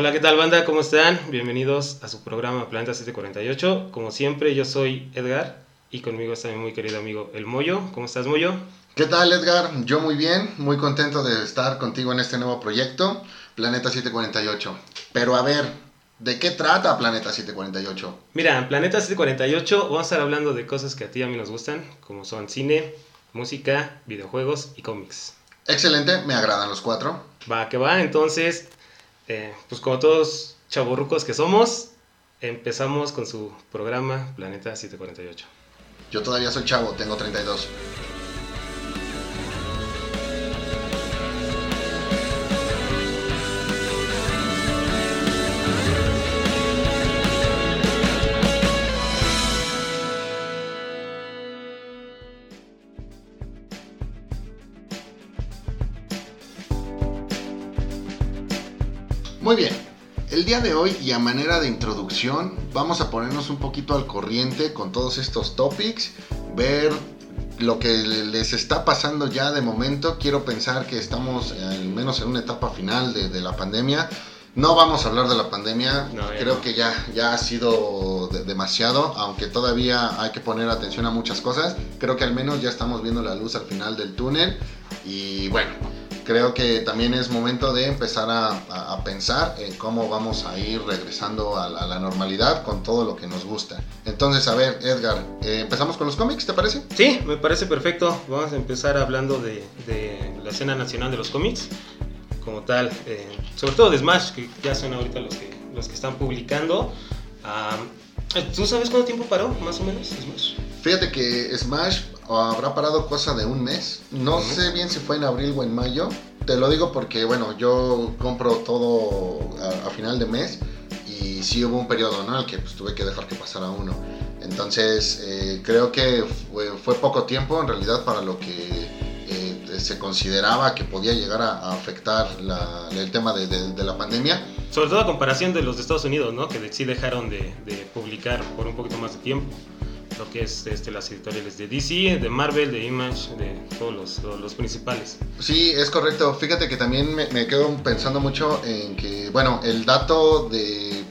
Hola, ¿qué tal banda? ¿Cómo están? Bienvenidos a su programa Planeta 748. Como siempre, yo soy Edgar y conmigo está mi muy querido amigo El Moyo. ¿Cómo estás, Moyo? ¿Qué tal, Edgar? Yo muy bien, muy contento de estar contigo en este nuevo proyecto, Planeta 748. Pero a ver, ¿de qué trata Planeta 748? Mira, en Planeta 748 vamos a estar hablando de cosas que a ti y a mí nos gustan, como son cine, música, videojuegos y cómics. Excelente, me agradan los cuatro. Va, que va, entonces eh, pues como todos chavorrucos que somos, empezamos con su programa Planeta 748. Yo todavía soy chavo, tengo 32. Día de hoy y a manera de introducción vamos a ponernos un poquito al corriente con todos estos topics, ver lo que les está pasando ya de momento. Quiero pensar que estamos al menos en una etapa final de, la pandemia. No vamos a hablar de la pandemia, creo que ya, ya ha sido demasiado, aunque todavía hay que poner atención a muchas cosas. Creo que al menos ya estamos viendo la luz al final del túnel y bueno, creo que también es momento de empezar a, pensar en cómo vamos a ir regresando a, la normalidad con todo lo que nos gusta. Entonces, a ver, Edgar, eh, ¿empezamos con los cómics, te parece? Sí, me parece perfecto. Vamos a empezar hablando de, la escena nacional de los cómics, como tal, eh, sobre todo de Smash, que ya son ahorita los que, los que están publicando. Ah, ¿Tú sabes cuánto tiempo paró, más o menos, Smash? Fíjate que Smash habrá parado cosa de un mes. No sé bien si fue en abril o en mayo. Te lo digo porque, bueno, yo compro todo a, final de mes y sí hubo un periodo, ¿no? En el que pues, tuve que dejar que pasara uno. Entonces, eh, creo que fue, poco tiempo en realidad para lo que eh, se consideraba que podía llegar a, afectar el tema de, la pandemia. Sobre todo a comparación de los de Estados Unidos, ¿no? Que sí dejaron de publicar por un poquito más de tiempo lo que es este, las editoriales de DC, de Marvel, de Image, de todos los, los, principales. Sí, es correcto. Fíjate que también me, me, quedo pensando mucho en que, bueno, el dato de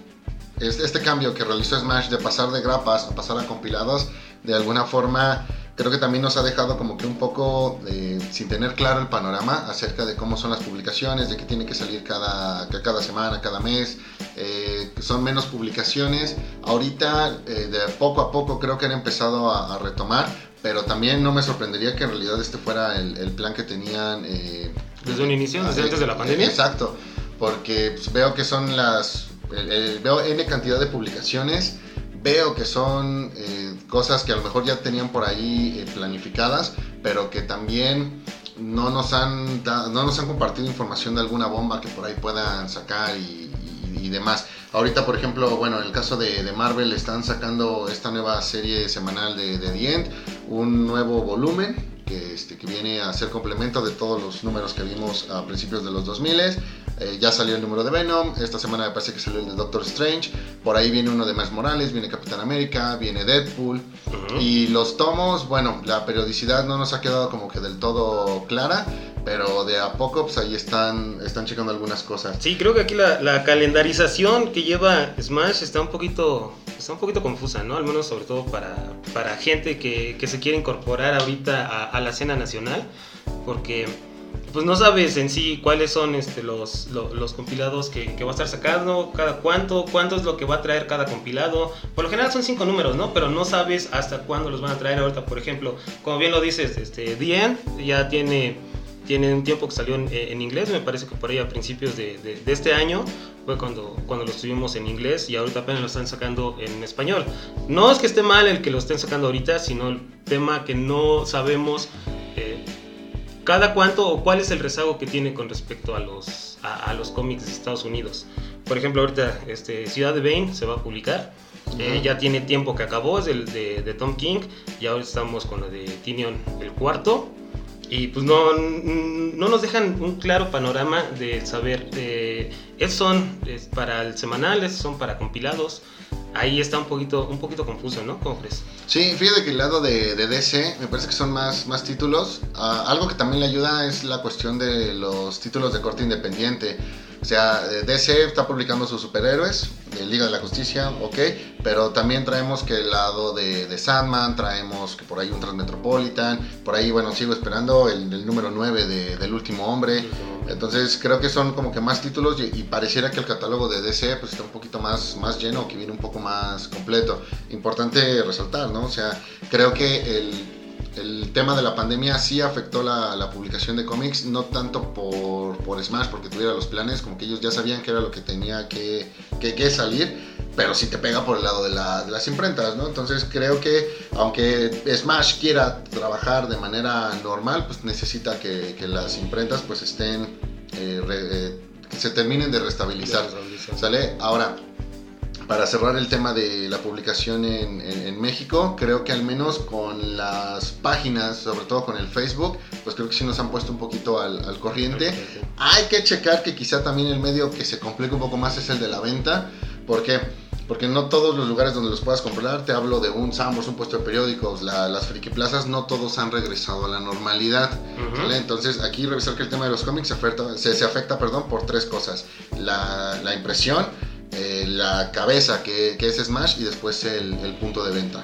este cambio que realizó Smash de pasar de grapas a pasar a compilados, de alguna forma creo que también nos ha dejado como que un poco eh, sin tener claro el panorama acerca de cómo son las publicaciones, de que tiene que salir cada, cada semana, cada mes, eh, son menos publicaciones. Ahorita eh, de poco a poco creo que han empezado a, retomar, pero también no me sorprendería que en realidad este fuera el, plan que tenían. desde un inicio, desde antes de la pandemia. Exacto, porque pues, veo que son las... veo N cantidad de publicaciones veo que son eh, cosas que a lo mejor ya tenían por ahí eh, planificadas, pero que también no nos, han no nos han compartido información de alguna bomba que por ahí puedan sacar y, demás. Ahorita, por ejemplo, bueno, en el caso de, Marvel están sacando esta nueva serie semanal de, de The End, un nuevo volumen que, este, que viene a ser complemento de todos los números que vimos a principios de los 2000 eh, ya salió el número de Venom, esta semana me parece que salió el de Doctor Strange, por ahí viene uno de Miles Morales, viene Capitán América, viene Deadpool. Y los tomos, bueno, la periodicidad no nos ha quedado como que del todo clara, pero de a poco pues ahí están, están checando algunas cosas. Sí, creo que aquí la, calendarización que lleva Smash está un poquito, está un poquito confusa, ¿no? Al menos sobre todo para, para gente que, que se quiere incorporar ahorita a, a la escena nacional, porque pues no sabes en sí cuáles son este, los, los, compilados que, que, va a estar sacando, cada cuánto, cuánto es lo que va a traer cada compilado. Por lo general son cinco números, ¿no? Pero no sabes hasta cuándo los van a traer ahorita. Por ejemplo, como bien lo dices, este, The ya tiene, tiene un tiempo que salió en, inglés, me parece que por ahí a principios de, de, este año fue cuando, cuando lo tuvimos en inglés y ahorita apenas lo están sacando en español. No es que esté mal el que lo estén sacando ahorita, sino el tema que no sabemos cada cuánto o cuál es el rezago que tiene con respecto a los, a, los cómics de Estados Unidos. Por ejemplo, ahorita este, Ciudad de Bane se va a publicar. Eh, ya tiene tiempo que acabó, es el de, Tom King. Y ahora estamos con lo de Tinion el cuarto. Y pues no, no nos dejan un claro panorama de saber, eh, son para el semanal, estos son para compilados. Ahí está un poquito, un poquito confuso, ¿no? ¿Cómo crees? Sí, fíjate que el lado de, DC me parece que son más, más títulos. Ah, algo que también le ayuda es la cuestión de los títulos de corte independiente. Sea, eh, DC está publicando sus superhéroes, Liga de la Justicia, ok, pero también traemos que el lado de, de Sandman, traemos que por ahí un Transmetropolitan, por ahí, bueno, sigo esperando el, el número 9 de, del último hombre. Entonces creo que son como que más títulos y, y, pareciera que el catálogo de DC pues está un poquito más, más lleno, que viene un poco más completo. Importante resaltar, ¿no? O sea, creo que el, el tema de la pandemia sí afectó la, la publicación de cómics, no tanto por, por, Smash, porque tuviera los planes, como que ellos ya sabían que era lo que tenía que, que, que salir, pero sí te pega por el lado de, la, de, las imprentas, ¿no? Entonces creo que aunque Smash quiera trabajar de manera normal, pues necesita que, que las imprentas pues estén, eh, re, eh, que se terminen de restabilizar, ¿sale? Ahora, para cerrar el tema de la publicación en, en, en, México, creo que al menos con las páginas, sobre todo con el Facebook, pues creo que sí nos han puesto un poquito al, al corriente. Hay que checar que quizá también el medio que se complica un poco más es el de la venta, porque porque no todos los lugares donde los puedas comprar, te hablo de un Sambors, un puesto de periódicos, la, las friki plazas, no todos han regresado a la normalidad. Uh -huh. Entonces, aquí revisar que el tema de los cómics se afecta, se, se afecta perdón, por tres cosas: la, la impresión, eh, la cabeza que, que, es Smash y después el, el, punto de venta.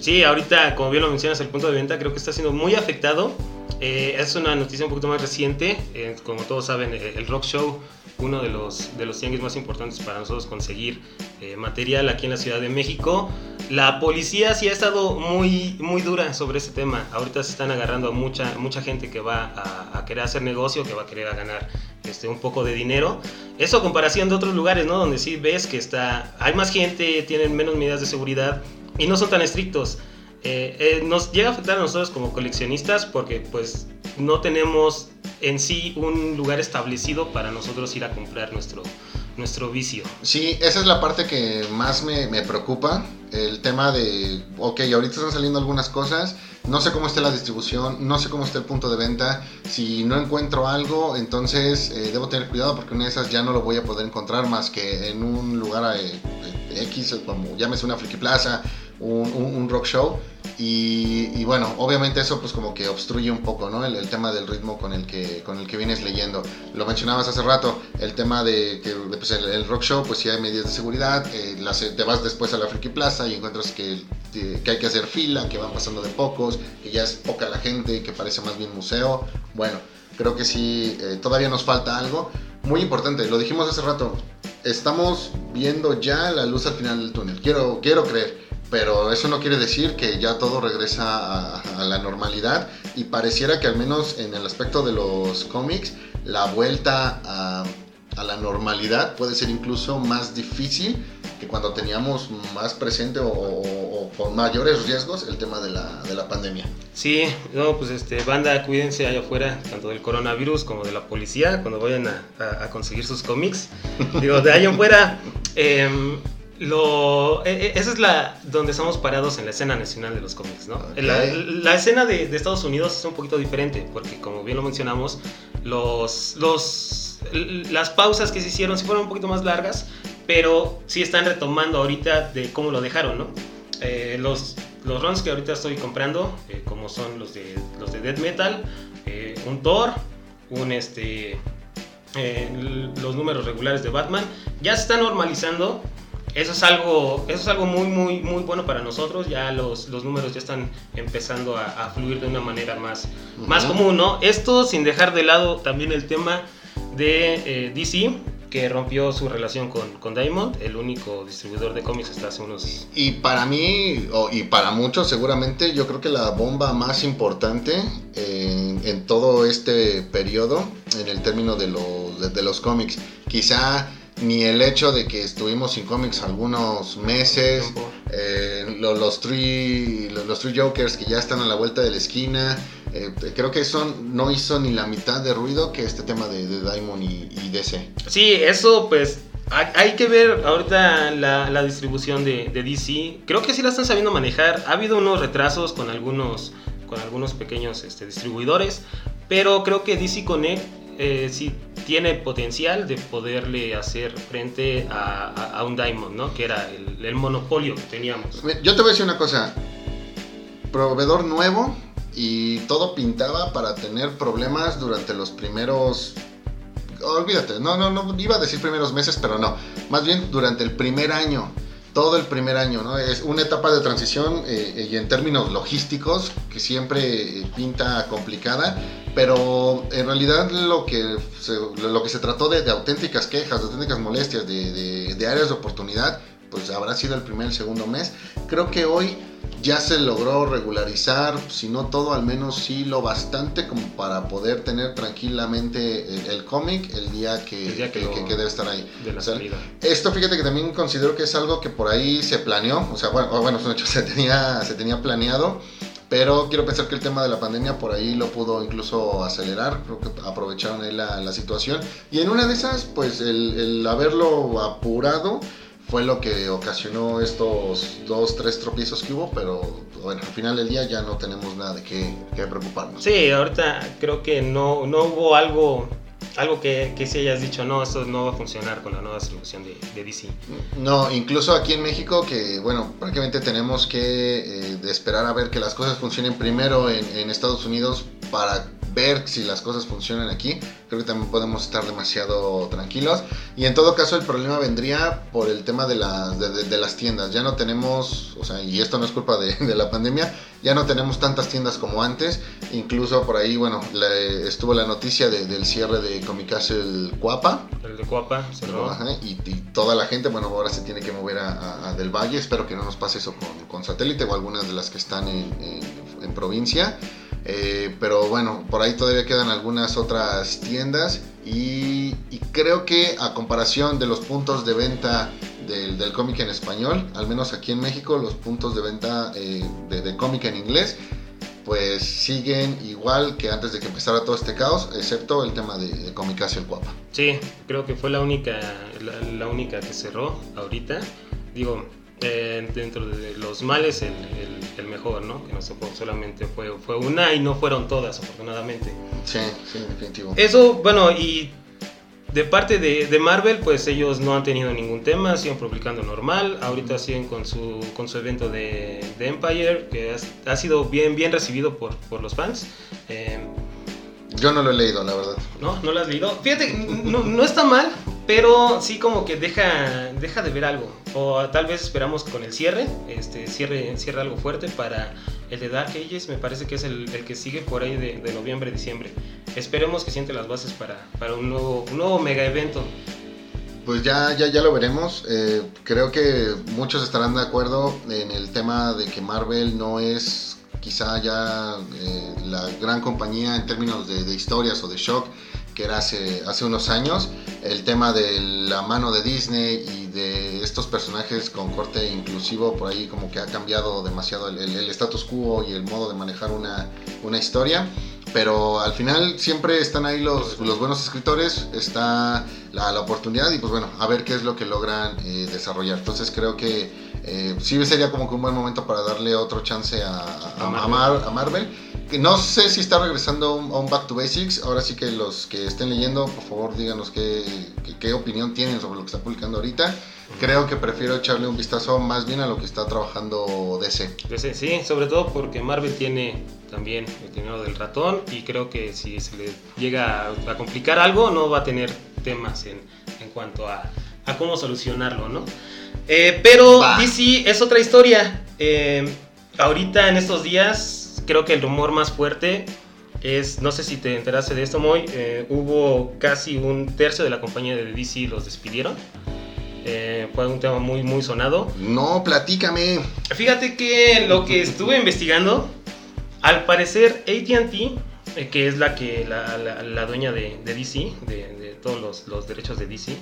Sí, ahorita, como bien lo mencionas, el punto de venta creo que está siendo muy afectado. Eh, es una noticia un poquito más reciente. Eh, como todos saben, eh, el Rock Show, uno de los, de los tianguis más importantes para nosotros conseguir eh, material aquí en la Ciudad de México. La policía sí ha estado muy, muy dura sobre ese tema. Ahorita se están agarrando a mucha, mucha gente que va a, a querer hacer negocio, que va a querer a ganar este, un poco de dinero. Eso comparación de otros lugares, ¿no? Donde sí ves que está, hay más gente, tienen menos medidas de seguridad y no son tan estrictos. Eh, eh, nos llega a afectar a nosotros como coleccionistas porque pues no tenemos en sí un lugar establecido para nosotros ir a comprar nuestro, nuestro vicio. Sí, esa es la parte que más me, me, preocupa, el tema de, ok, ahorita están saliendo algunas cosas, no sé cómo está la distribución, no sé cómo está el punto de venta, si no encuentro algo, entonces eh, debo tener cuidado porque una de esas ya no lo voy a poder encontrar más que en un lugar eh, X, como llámese una Friki Plaza, un rock show, y, y, bueno, obviamente eso pues como que obstruye un poco, ¿no? El, el, tema del ritmo con el, que, con el que vienes leyendo. Lo mencionabas hace rato, el tema de que pues el, el rock show pues sí hay medidas de seguridad, eh, las, te vas después a la Friki Plaza y encuentras que, que hay que hacer fila, que van pasando de pocos, que ya es poca la gente, que parece más bien museo. Bueno, creo que sí, eh, todavía nos falta algo. Muy importante, lo dijimos hace rato, estamos viendo ya la luz al final del túnel, quiero, quiero creer pero eso no quiere decir que ya todo regresa a, la normalidad y pareciera que al menos en el aspecto de los cómics la vuelta a, la normalidad puede ser incluso más difícil que cuando teníamos más presente o, o, con mayores riesgos el tema de la, de la, pandemia. Sí, no, pues este, banda, cuídense allá afuera, tanto del coronavirus como de la policía, cuando vayan a, a conseguir sus cómics. Digo, de allá afuera... lo, e, e, esa es la donde estamos parados en la escena nacional de los cómics, ¿no? Okay. La, la, escena de, de, Estados Unidos es un poquito diferente, porque como bien lo mencionamos, los, los, las pausas que se hicieron sí fueron un poquito más largas, pero sí están retomando ahorita de cómo lo dejaron, ¿no? Eh, los, los runs que ahorita estoy comprando, eh, como son los de, los de Death Metal, eh, un Thor, un este... los números regulares de Batman ya se están normalizando eso es algo, eso es algo muy, muy, muy bueno para nosotros. Ya los, los números ya están empezando a, a fluir de una manera más, uh -huh. más común, ¿no? Esto sin dejar de lado también el tema de eh, DC, que rompió su relación con, con, Diamond, el único distribuidor de cómics hasta hace unos... Y para mí, y para muchos seguramente, yo creo que la bomba más importante en, en todo este periodo, en el término de, lo, de, de los cómics, quizá ni el hecho de que estuvimos sin cómics algunos meses, eh, los, los, three, los, los, three Jokers que ya están a la vuelta de la esquina, eh, creo que eso no hizo ni la mitad de ruido que este tema de, de Diamond y, y, DC. Sí, eso pues hay, hay que ver ahorita la, la distribución de, de, DC, creo que sí la están sabiendo manejar, ha habido unos retrasos con algunos, con algunos pequeños este, distribuidores, pero creo que DC Connect eh, sí tiene potencial de poderle hacer frente a, a, a un Diamond, ¿no? Que era el, el, monopolio que teníamos. Yo te voy a decir una cosa. Proveedor nuevo y todo pintaba para tener problemas durante los primeros olvídate, no, no, no, iba a decir primeros meses, pero no, más bien durante el primer año todo el primer año, ¿no? Es una etapa de transición eh, y en términos logísticos que siempre eh, pinta complicada, pero en realidad lo que se, lo que se trató de, auténticas quejas, de auténticas molestias, de, de áreas de oportunidad, pues habrá sido el primer, el segundo mes. Creo que hoy ya se logró regularizar, si no todo, al menos sí lo bastante como para poder tener tranquilamente el, cómic el día que, que, debe estar ahí. esto fíjate que también considero que es algo que por ahí se planeó, o sea, bueno, bueno hecho, se tenía, se tenía planeado. Pero quiero pensar que el tema de la pandemia por ahí lo pudo incluso acelerar, creo que aprovecharon ahí la, situación. Y en una de esas, pues el, el haberlo apurado, fue lo que ocasionó estos dos, tres tropiezos que hubo, pero bueno, al final del día ya no tenemos nada de qué, preocuparnos. Sí, ahorita creo que no, no hubo algo algo que, que si hayas dicho, no, esto no va a funcionar con la nueva solución de, de DC. No, incluso aquí en México, que bueno, prácticamente tenemos que eh, esperar a ver que las cosas funcionen primero en, en Estados Unidos para ver si las cosas funcionan aquí, creo que también podemos estar demasiado tranquilos. Y en todo caso el problema vendría por el tema de, las de, las tiendas. Ya no tenemos, o sea, y esto no es culpa de, la pandemia, ya no tenemos tantas tiendas como antes. Incluso por ahí, bueno, estuvo la noticia del cierre de Comic Castle Cuapa. El de Cuapa cerró. y, toda la gente, bueno, ahora se tiene que mover a, Del Valle. Espero que no nos pase eso con, con satélite o algunas de las que están en, en provincia. Eh, pero bueno, por ahí todavía quedan algunas otras tiendas y, creo que a comparación de los puntos de venta del, cómic en español, al menos aquí en México, los puntos de venta eh, de, cómic en inglés, pues siguen igual que antes de que empezara todo este caos, excepto el tema de, de Comicacio el Guapa. Sí, creo que fue la única, la única que cerró ahorita. Digo, eh, dentro de los males el, el, mejor, ¿no? Que no se solamente fue, fue una y no fueron todas, afortunadamente. Sí, sí, definitivo. Eso, bueno, y de parte de, de, Marvel, pues ellos no han tenido ningún tema, siguen publicando normal. Ahorita siguen con su, con su evento de, de Empire, que ha, sido bien, bien recibido por, por los fans. Eh, Yo no lo he leído, la verdad. ¿No? ¿No lo has leído? Fíjate, no, no está mal, pero sí como que deja, deja de ver algo. O tal vez esperamos con el cierre, este, cierre, cierre algo fuerte para el de Dark Ages, me parece que es el, el que sigue por ahí de, de, noviembre, diciembre. Esperemos que siente las bases para, para un, nuevo, un nuevo mega evento. Pues ya, ya, ya lo veremos. Eh, creo que muchos estarán de acuerdo en el tema de que Marvel no es quizá ya eh, la gran compañía en términos de, de historias o de shock que era hace, hace unos años, el tema de la mano de Disney y de estos personajes con corte inclusivo, por ahí como que ha cambiado demasiado el, el, status quo y el modo de manejar una, una, historia. Pero al final siempre están ahí los, los buenos escritores, está la, la, oportunidad y pues bueno, a ver qué es lo que logran eh, desarrollar. Entonces creo que eh, sí sería como que un buen momento para darle otro chance a, a, a, Mar, a Marvel no sé si está regresando a un Back to Basics. Ahora sí que los que estén leyendo, por favor, díganos qué, qué, opinión tienen sobre lo que está publicando ahorita. Creo que prefiero echarle un vistazo más bien a lo que está trabajando DC. DC, sí, sobre todo porque Marvel tiene también el dinero del ratón y creo que si se le llega a, complicar algo, no va a tener temas en, en cuanto a, a, cómo solucionarlo, ¿no? Eh, pero DC es otra historia. Eh, ahorita en estos días creo que el rumor más fuerte es, no sé si te enteraste de esto, Moy, eh, hubo casi un tercio de la compañía de DC los despidieron. Eh, fue un tema muy, muy sonado. No, platícame. Fíjate que lo que estuve investigando, al parecer ATT, eh, que es la, que, la, la, dueña de, de DC, de, todos los, los, derechos de DC,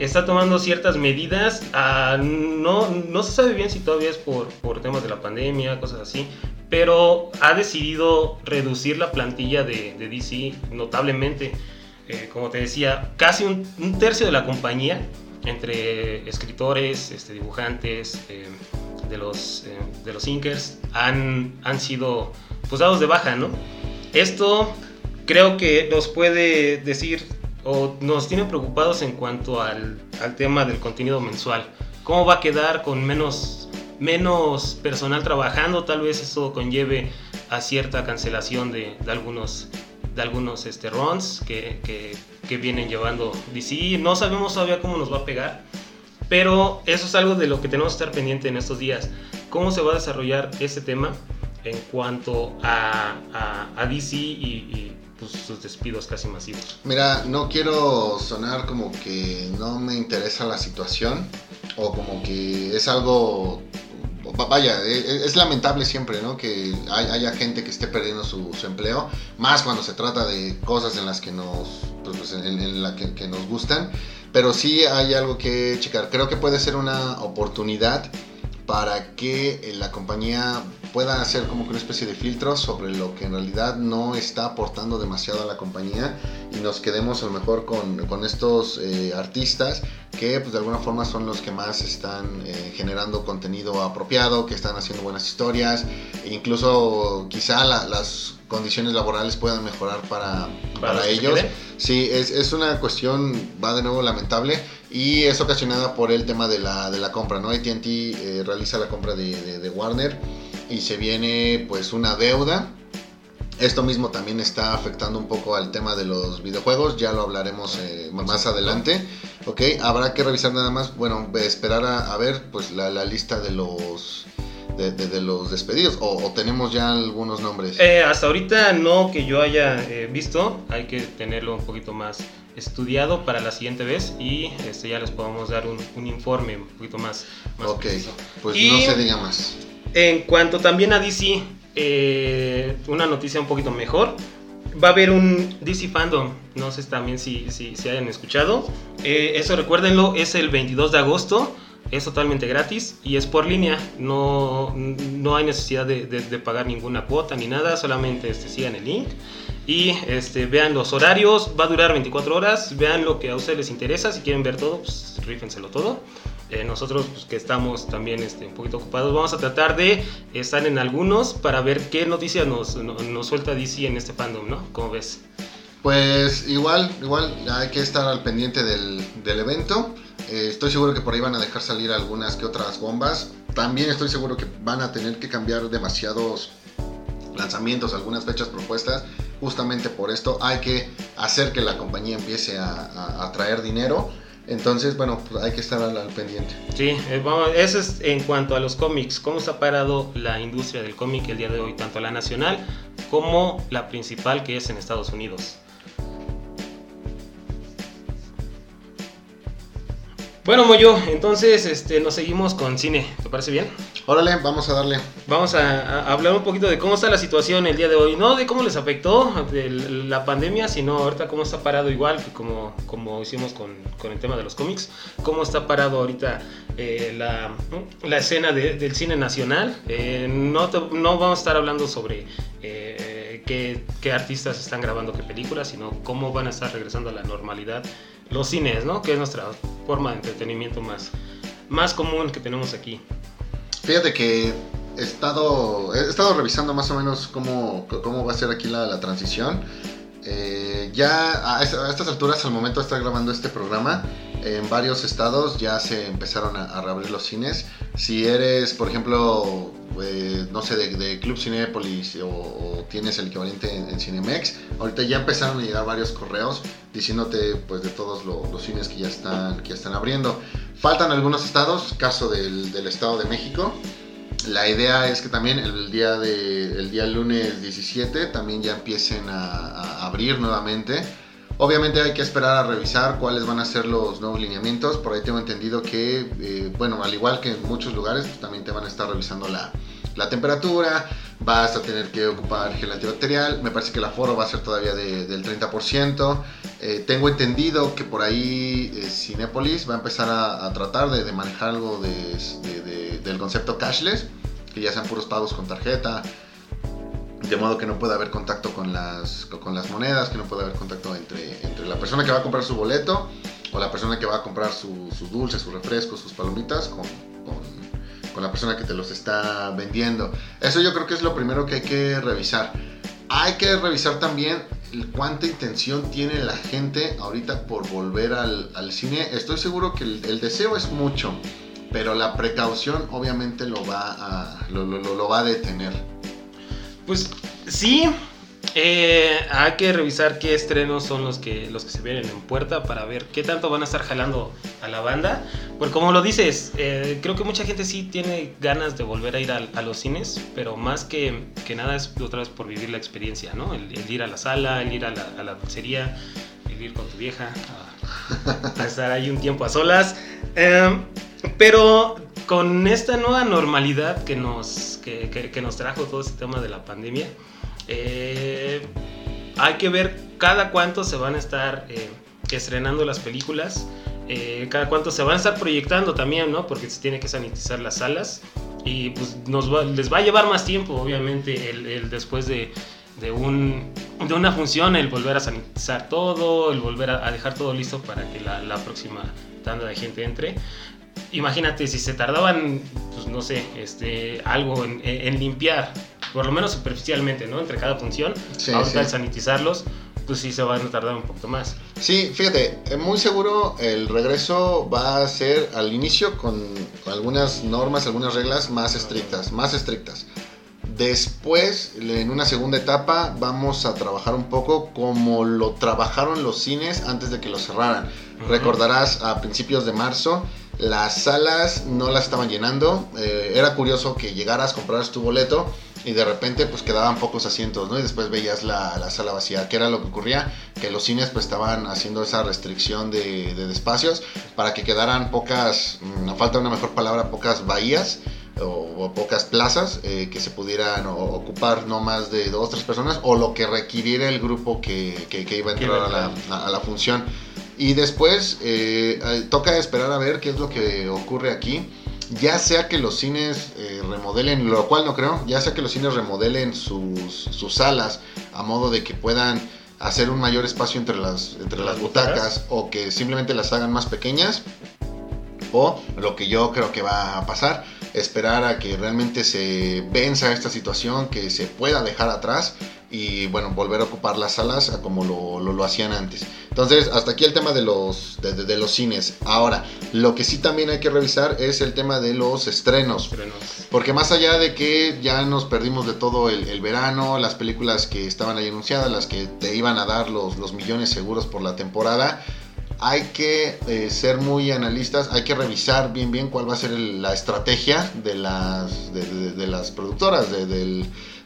está tomando ciertas medidas. Ah, no, no se sabe bien si todavía es por, por temas de la pandemia, cosas así, pero ha decidido reducir la plantilla de, de DC notablemente. Eh, como te decía, casi un, un, tercio de la compañía, entre escritores, este, dibujantes, eh, de, los, eh, de los inkers, han, han sido pues, dados de baja, ¿no? Esto creo que nos puede decir o nos tiene preocupados en cuanto al, al tema del contenido mensual. ¿Cómo va a quedar con menos menos personal trabajando, tal vez eso conlleve a cierta cancelación de, de algunos, de algunos este, runs que, que, que vienen llevando DC. No sabemos todavía cómo nos va a pegar, pero eso es algo de lo que tenemos que estar pendiente en estos días. ¿Cómo se va a desarrollar ese tema en cuanto a, a, DC y, pues, sus despidos casi masivos? Mira, no quiero sonar como que no me interesa la situación o como que es algo vaya, e, e, es, lamentable siempre, ¿no? Que haya gente que esté perdiendo su, empleo, más cuando se trata de cosas en las que nos, pues, pues en, la que, nos gustan, pero sí hay algo que checar. Creo que puede ser una oportunidad para que la compañía pueda hacer como que una especie de filtro sobre lo que en realidad no está aportando demasiado a la compañía y nos quedemos a lo mejor con, con estos eh, artistas que pues de alguna forma son los que más están eh, generando contenido apropiado, que están haciendo buenas historias, e incluso quizá las condiciones laborales puedan mejorar para, para, ellos. Sí, es, es, una cuestión, va de nuevo lamentable, y es ocasionada por el tema de la, de la compra, ¿no? ATT eh, realiza la compra de, de, Warner y se viene pues una deuda. Esto mismo también está afectando un poco al tema de los videojuegos, ya lo hablaremos eh, más adelante. Ok, habrá que revisar nada más, bueno, esperar a, ver pues la, la lista de los de, los despedidos? O, tenemos ya algunos nombres? Eh, hasta ahorita no que yo haya eh, visto, hay que tenerlo un poquito más estudiado para la siguiente vez y este, ya les podemos dar un, informe un poquito más, más Ok, pues no se diga más. En cuanto también a DC, eh, una noticia un poquito mejor. Va a haber un DC Fandom, no sé también si, si, si hayan escuchado. eso recuérdenlo, es el 22 de agosto es totalmente gratis y es por línea. No, no hay necesidad de, pagar ninguna cuota ni nada, solamente este, sigan el link y este, vean los horarios. Va a durar 24 horas, vean lo que a ustedes les interesa. Si quieren ver todo, pues rífenselo todo. Eh, nosotros pues, que estamos también este, un poquito ocupados, vamos a tratar de estar en algunos para ver qué noticias nos, nos, suelta DC en este fandom, ¿no? ¿Cómo ves? Pues igual, igual hay que estar al pendiente del, del evento. Eh, estoy seguro que por ahí van a dejar salir algunas que otras bombas. También estoy seguro que van a tener que cambiar demasiados lanzamientos, algunas fechas propuestas. Justamente por esto hay que hacer que la compañía empiece a, traer dinero. Entonces, bueno, pues hay que estar al, pendiente. Sí, eh, eso es en cuanto a los cómics. ¿Cómo está parado la industria del cómic el día de hoy, tanto la nacional como la principal que es en Estados Unidos? Bueno, Moyo, entonces este, nos seguimos con cine. ¿Te parece bien? Órale, vamos a darle. Vamos a, hablar un poquito de cómo está la situación el día de hoy. No de cómo les afectó la pandemia, sino ahorita cómo está parado igual que como, como hicimos con, el tema de los cómics. Cómo está parado ahorita eh, la, la, escena del cine nacional. Eh, no, no vamos a estar hablando sobre... Eh, qué, qué, artistas están grabando qué películas, sino cómo van a estar regresando a la normalidad los cines, ¿no? Que es nuestra forma de entretenimiento más, más común que tenemos aquí. Fíjate que he estado, he estado revisando más o menos cómo, cómo va a ser aquí la, la transición. Eh, ya a, estas alturas, al momento de estar grabando este programa, en varios estados ya se empezaron a, reabrir los cines. Si eres, por ejemplo, eh, no sé, de, Club Cinepolis o, tienes el equivalente en, Cinemex, ahorita ya empezaron a llegar varios correos diciéndote pues de todos los cines que ya están, que ya están abriendo. Faltan algunos estados, caso del, del Estado de México. La idea es que también el día, de, el día lunes 17 también ya empiecen a, abrir nuevamente Obviamente hay que esperar a revisar cuáles van a ser los nuevos lineamientos. Por ahí tengo entendido que, eh, bueno, al igual que en muchos lugares, pues, también te van a estar revisando la, temperatura, vas a tener que ocupar gel antibacterial, me parece que el aforo va a ser todavía del 30%. Eh, tengo entendido que por ahí eh, Cinepolis va a empezar a, tratar de, manejar algo del concepto cashless, que ya sean puros pagos con tarjeta, de modo que no pueda haber contacto con las, con las monedas, que no pueda haber contacto entre, entre la persona que va a comprar su boleto o la persona que va a comprar sus su dulces, sus refrescos, sus palomitas con, con, la persona que te los está vendiendo. Eso yo creo que es lo primero que hay que revisar. Hay que revisar también cuánta intención tiene la gente ahorita por volver al, cine. Estoy seguro que el, deseo es mucho, pero la precaución obviamente lo va a, lo, lo, lo va a detener. Pues sí, Eh, hay que revisar qué estrenos son los que, los que se vienen en puerta para ver qué tanto van a estar jalando a la banda. Porque como lo dices, eh, creo que mucha gente sí tiene ganas de volver a ir a, los cines, pero más que, que, nada es otra vez por vivir la experiencia, ¿no? El, ir a la sala, el ir a la, a la dulcería, el ir con tu vieja, a, estar ahí un tiempo a solas. Em, pero con esta nueva normalidad que nos, que, que nos trajo todo este tema de la pandemia, eh, hay que ver cada cuánto se van a estar eh, estrenando las películas, eh, cada cuánto se van a estar proyectando también, ¿no? Porque se tiene que sanitizar las salas y pues nos les va a llevar más tiempo, obviamente, el, después de, de, un, de, una función, el volver a sanitizar todo, el volver a, dejar todo listo para que la, próxima tanda de gente entre imagínate si se tardaban, pues no sé, este, algo en, en, limpiar por lo menos superficialmente, ¿no? Entre cada función. Sí, Ahorita sanitizarlos, pues sí se van a tardar un poquito más. Sí, fíjate, eh, muy seguro el regreso va a ser al inicio con algunas normas, algunas reglas más estrictas, más estrictas. Después, en una segunda etapa, vamos a trabajar un poco como lo trabajaron los cines antes de que lo cerraran. Recordarás a principios de marzo, las salas no las estaban llenando. Eh, era curioso que llegaras, compraras tu boleto y de repente pues quedaban pocos asientos, ¿no? Y después veías la, sala vacía, que era lo que ocurría, que los cines pues estaban haciendo esa restricción de, de espacios para que quedaran pocas, no mm, falta una mejor palabra, pocas bahías o, pocas plazas eh, que se pudieran ocupar no más de dos o tres personas o lo que requiriera el grupo que, que, iba a entrar a la, a la, función. Y después eh, eh, toca esperar a ver qué es lo que ocurre aquí. Ya sea que los cines eh, remodelen, lo cual no creo, ya sea que los cines remodelen sus, sus salas a modo de que puedan hacer un mayor espacio entre las, entre las butacas o que simplemente las hagan más pequeñas, o lo que yo creo que va a pasar, esperar a que realmente se venza esta situación, que se pueda dejar atrás y bueno, volver a ocupar las salas como lo, lo, hacían antes. Entonces, hasta aquí el tema de los, de, los cines. Ahora, lo que sí también hay que revisar es el tema de los estrenos. Porque más allá de que ya nos perdimos de todo el, verano, las películas que estaban ahí anunciadas, las que te iban a dar los, los millones seguros por la temporada, hay que eh, ser muy analistas, hay que revisar bien bien cuál va a ser la estrategia de las, de, las productoras,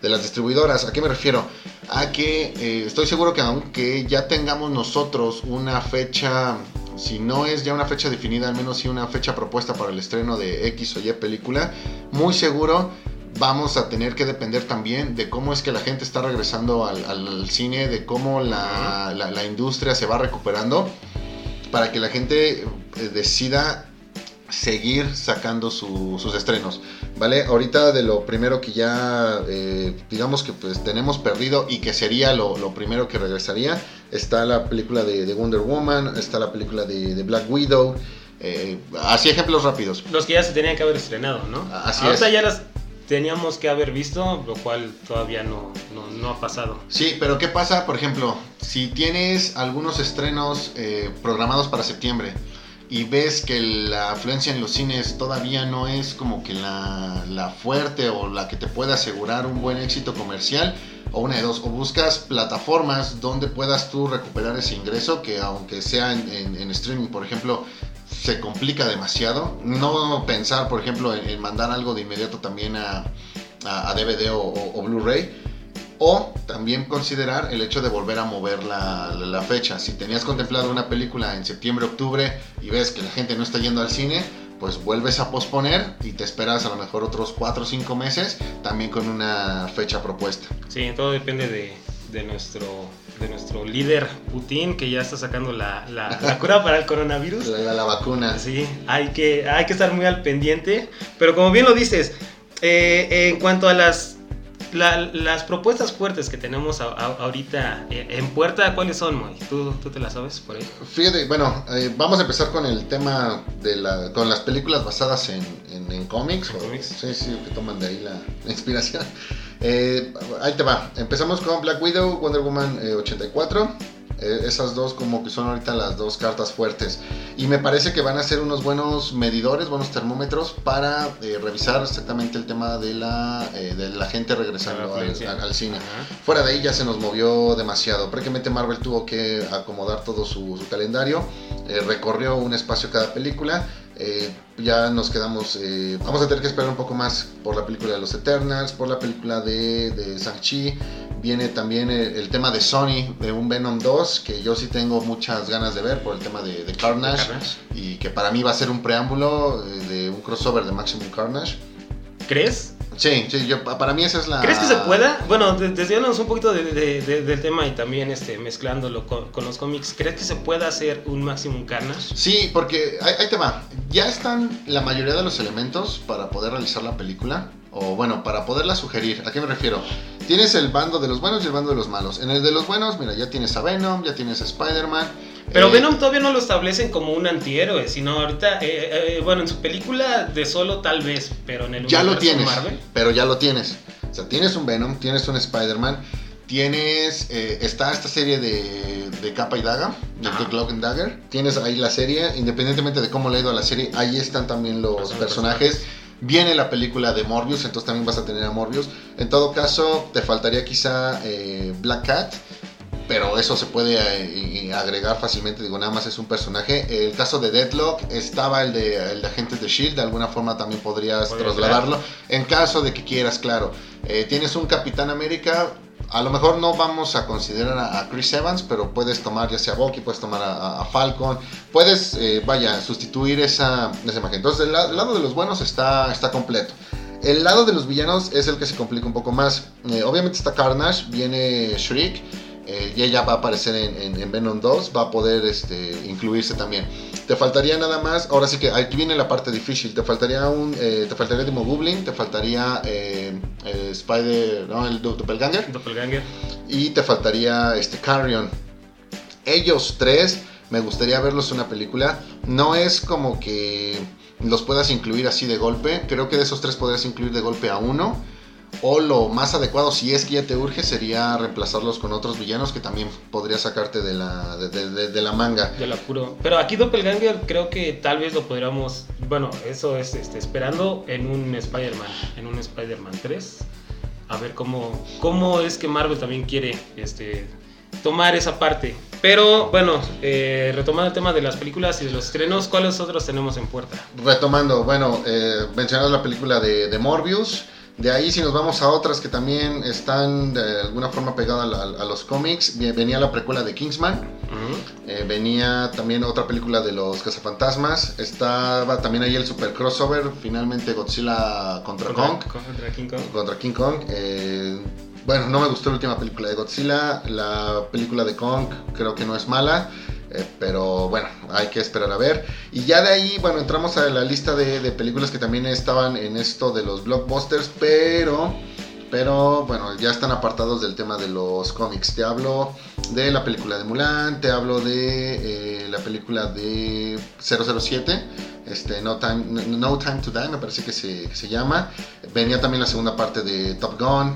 de, las distribuidoras. ¿A qué me refiero? A que eh, estoy seguro que aunque ya tengamos nosotros una fecha, si no es ya una fecha definida, al menos sí una fecha propuesta para el estreno de X o Y película, muy seguro vamos a tener que depender también de cómo es que la gente está regresando al, cine, de cómo la, la industria se va recuperando para que la gente eh, decida seguir sacando sus estrenos, ¿vale? Ahorita de lo primero que ya, eh, digamos que pues tenemos perdido y que sería lo, primero que regresaría, está la película de, Wonder Woman, está la película de, Black Widow, eh, así ejemplos rápidos. Los que ya se tenían que haber estrenado, ¿no? Así Ahorita ya las teníamos que haber visto, lo cual todavía no, no, ha pasado. Sí, pero ¿qué pasa, por ejemplo, si tienes algunos estrenos eh, programados para septiembre y ves que la afluencia en los cines todavía no es como que la, fuerte o la que te pueda asegurar un buen éxito comercial, o una de dos, o buscas plataformas donde puedas tú recuperar ese ingreso que aunque sea en, en streaming, por ejemplo, se complica demasiado. No pensar, por ejemplo, en, mandar algo de inmediato también a, a, DVD o, Blu-ray. O también considerar el hecho de volver a mover la, la, fecha. Si tenías contemplado una película en septiembre, octubre y ves que la gente no está yendo al cine, pues vuelves a posponer y te esperas a lo mejor otros 4 o 5 meses también con una fecha propuesta. Sí, todo depende de, de nuestro de nuestro líder Putin, que ya está sacando la, la, cura para el coronavirus. La, vacuna. Sí, hay que, hay que estar muy al pendiente. Pero como bien lo dices, eh, en cuanto a las, las propuestas fuertes que tenemos ahorita eh, en puerta, ¿cuáles son, Moy? ¿Tú, ¿Tú, te las sabes por ahí? Fíjate, bueno, eh, vamos a empezar con el tema de la, con las películas basadas en, en, cómics. Sí, sí, que toman de ahí la inspiración. Eh, ahí te va. Empezamos con Black Widow, Wonder Woman 84. Eh, esas dos como que son ahorita las dos cartas fuertes. Y me parece que van a ser unos buenos medidores, buenos termómetros para eh, revisar exactamente el tema de la, eh, de la gente regresando al, al- al cine. Ajá. Fuera de ahí ya se nos movió demasiado. Prácticamente Marvel tuvo que acomodar todo su, su calendario. recorrió un espacio cada película. eh, ya nos quedamos. eh, vamos a tener que esperar un poco más por la película de los Eternals, por la película de, de Shang-Chi. Viene también el, el tema de Sony, de un Venom 2, que yo sí tengo muchas ganas de ver por el tema de, de Carnage. Carnage. Y que para mí va a ser un preámbulo eh, de un crossover de Maximum Carnage. ¿Crees? Sí, sí, yo, para mí esa es la. ¿Crees que se pueda? Bueno, de- desviándonos un poquito de- de- de- del tema y también este, mezclándolo con, con los cómics, ¿crees que se pueda hacer un Maximum Carnage? Sí, porque ahí, ahí te va. Ya están la mayoría de los elementos para poder realizar la película. O bueno, para poderla sugerir. ¿A qué me refiero? Tienes el bando de los buenos y el bando de los malos. En el de los buenos, mira, ya tienes a Venom, ya tienes a Spider-Man. Pero eh, Venom todavía no lo establecen como un antihéroe, sino ahorita, eh, eh, bueno, en su película de solo tal vez, pero en el Ya lo tienes. Marvel. Pero ya lo tienes. O sea, tienes un Venom, tienes un Spider-Man. Tienes. eh, está esta serie de, de capa y daga, de. The Cloak and Dagger. Tienes ahí la serie, independientemente de cómo le ha ido a la serie, ahí están también los Los personajes. Viene la película de Morbius, entonces también vas a tener a Morbius. En todo caso, te faltaría quizá eh, Black Cat, pero eso se puede eh, eh, agregar fácilmente. Digo, nada más es un personaje. El caso de Deadlock estaba el de, el de Agentes de Shield, de alguna forma también podrías Podría trasladarlo. En caso de que quieras, claro. Eh, tienes un Capitán América. A lo mejor no vamos a considerar a, Chris Evans, pero puedes tomar ya sea Bucky, puedes tomar a, Falcon, puedes, eh, vaya, sustituir esa, esa imagen. Entonces, el lado de los buenos está, está completo. El lado de los villanos es el que se complica un poco más. Eh, obviamente está Carnage, viene Shriek, eh, y ella va a aparecer en, en- en Venom 2, va a poder este, incluirse también. Te faltaría nada más, ahora sí que aquí viene la parte difícil, te faltaría un, eh, te faltaría Demo Goblin, te faltaría eh, Spider, no, el Doppelganger. y te faltaría este Carrion. Ellos tres, me gustaría verlos en una película. No es como que los puedas incluir así de golpe. Creo que de esos tres podrías incluir de golpe a uno. O lo más adecuado, si es que ya te urge, sería reemplazarlos con otros villanos que también podría sacarte de la, de, de- de- de la manga. De la puro. Pero aquí Doppelganger creo que tal vez lo podríamos. Bueno, eso es este, esperando en un Spider-Man. En un Spider-Man 3. A ver cómo, cómo es que Marvel también quiere este, tomar esa parte. Pero bueno, eh, retomando el tema de las películas y de los estrenos, ¿cuáles otros tenemos en puerta? Retomando, bueno, eh, mencionas la película de, de Morbius. De ahí, si nos vamos a otras que también están de alguna forma pegadas a, los cómics, venía la precuela de Kingsman. Eh, venía también otra película de los cazafantasmas. Estaba también ahí el super crossover. Finalmente Godzilla contra, Kong. Contra King Kong. Contra King Kong. Eh, bueno, no me gustó la última película de Godzilla. La película de Kong creo que no es mala. Eh, pero bueno, hay que esperar a ver. Y ya de ahí, bueno, entramos a la lista de, películas que también estaban en esto de los blockbusters. Pero, pero bueno, ya están apartados del tema de los cómics. Te hablo de la película de Mulan, te hablo de eh, la película de 007, este, no, Time, no, Time to Die, me parece que se, se llama. Venía también la segunda parte de Top Gun.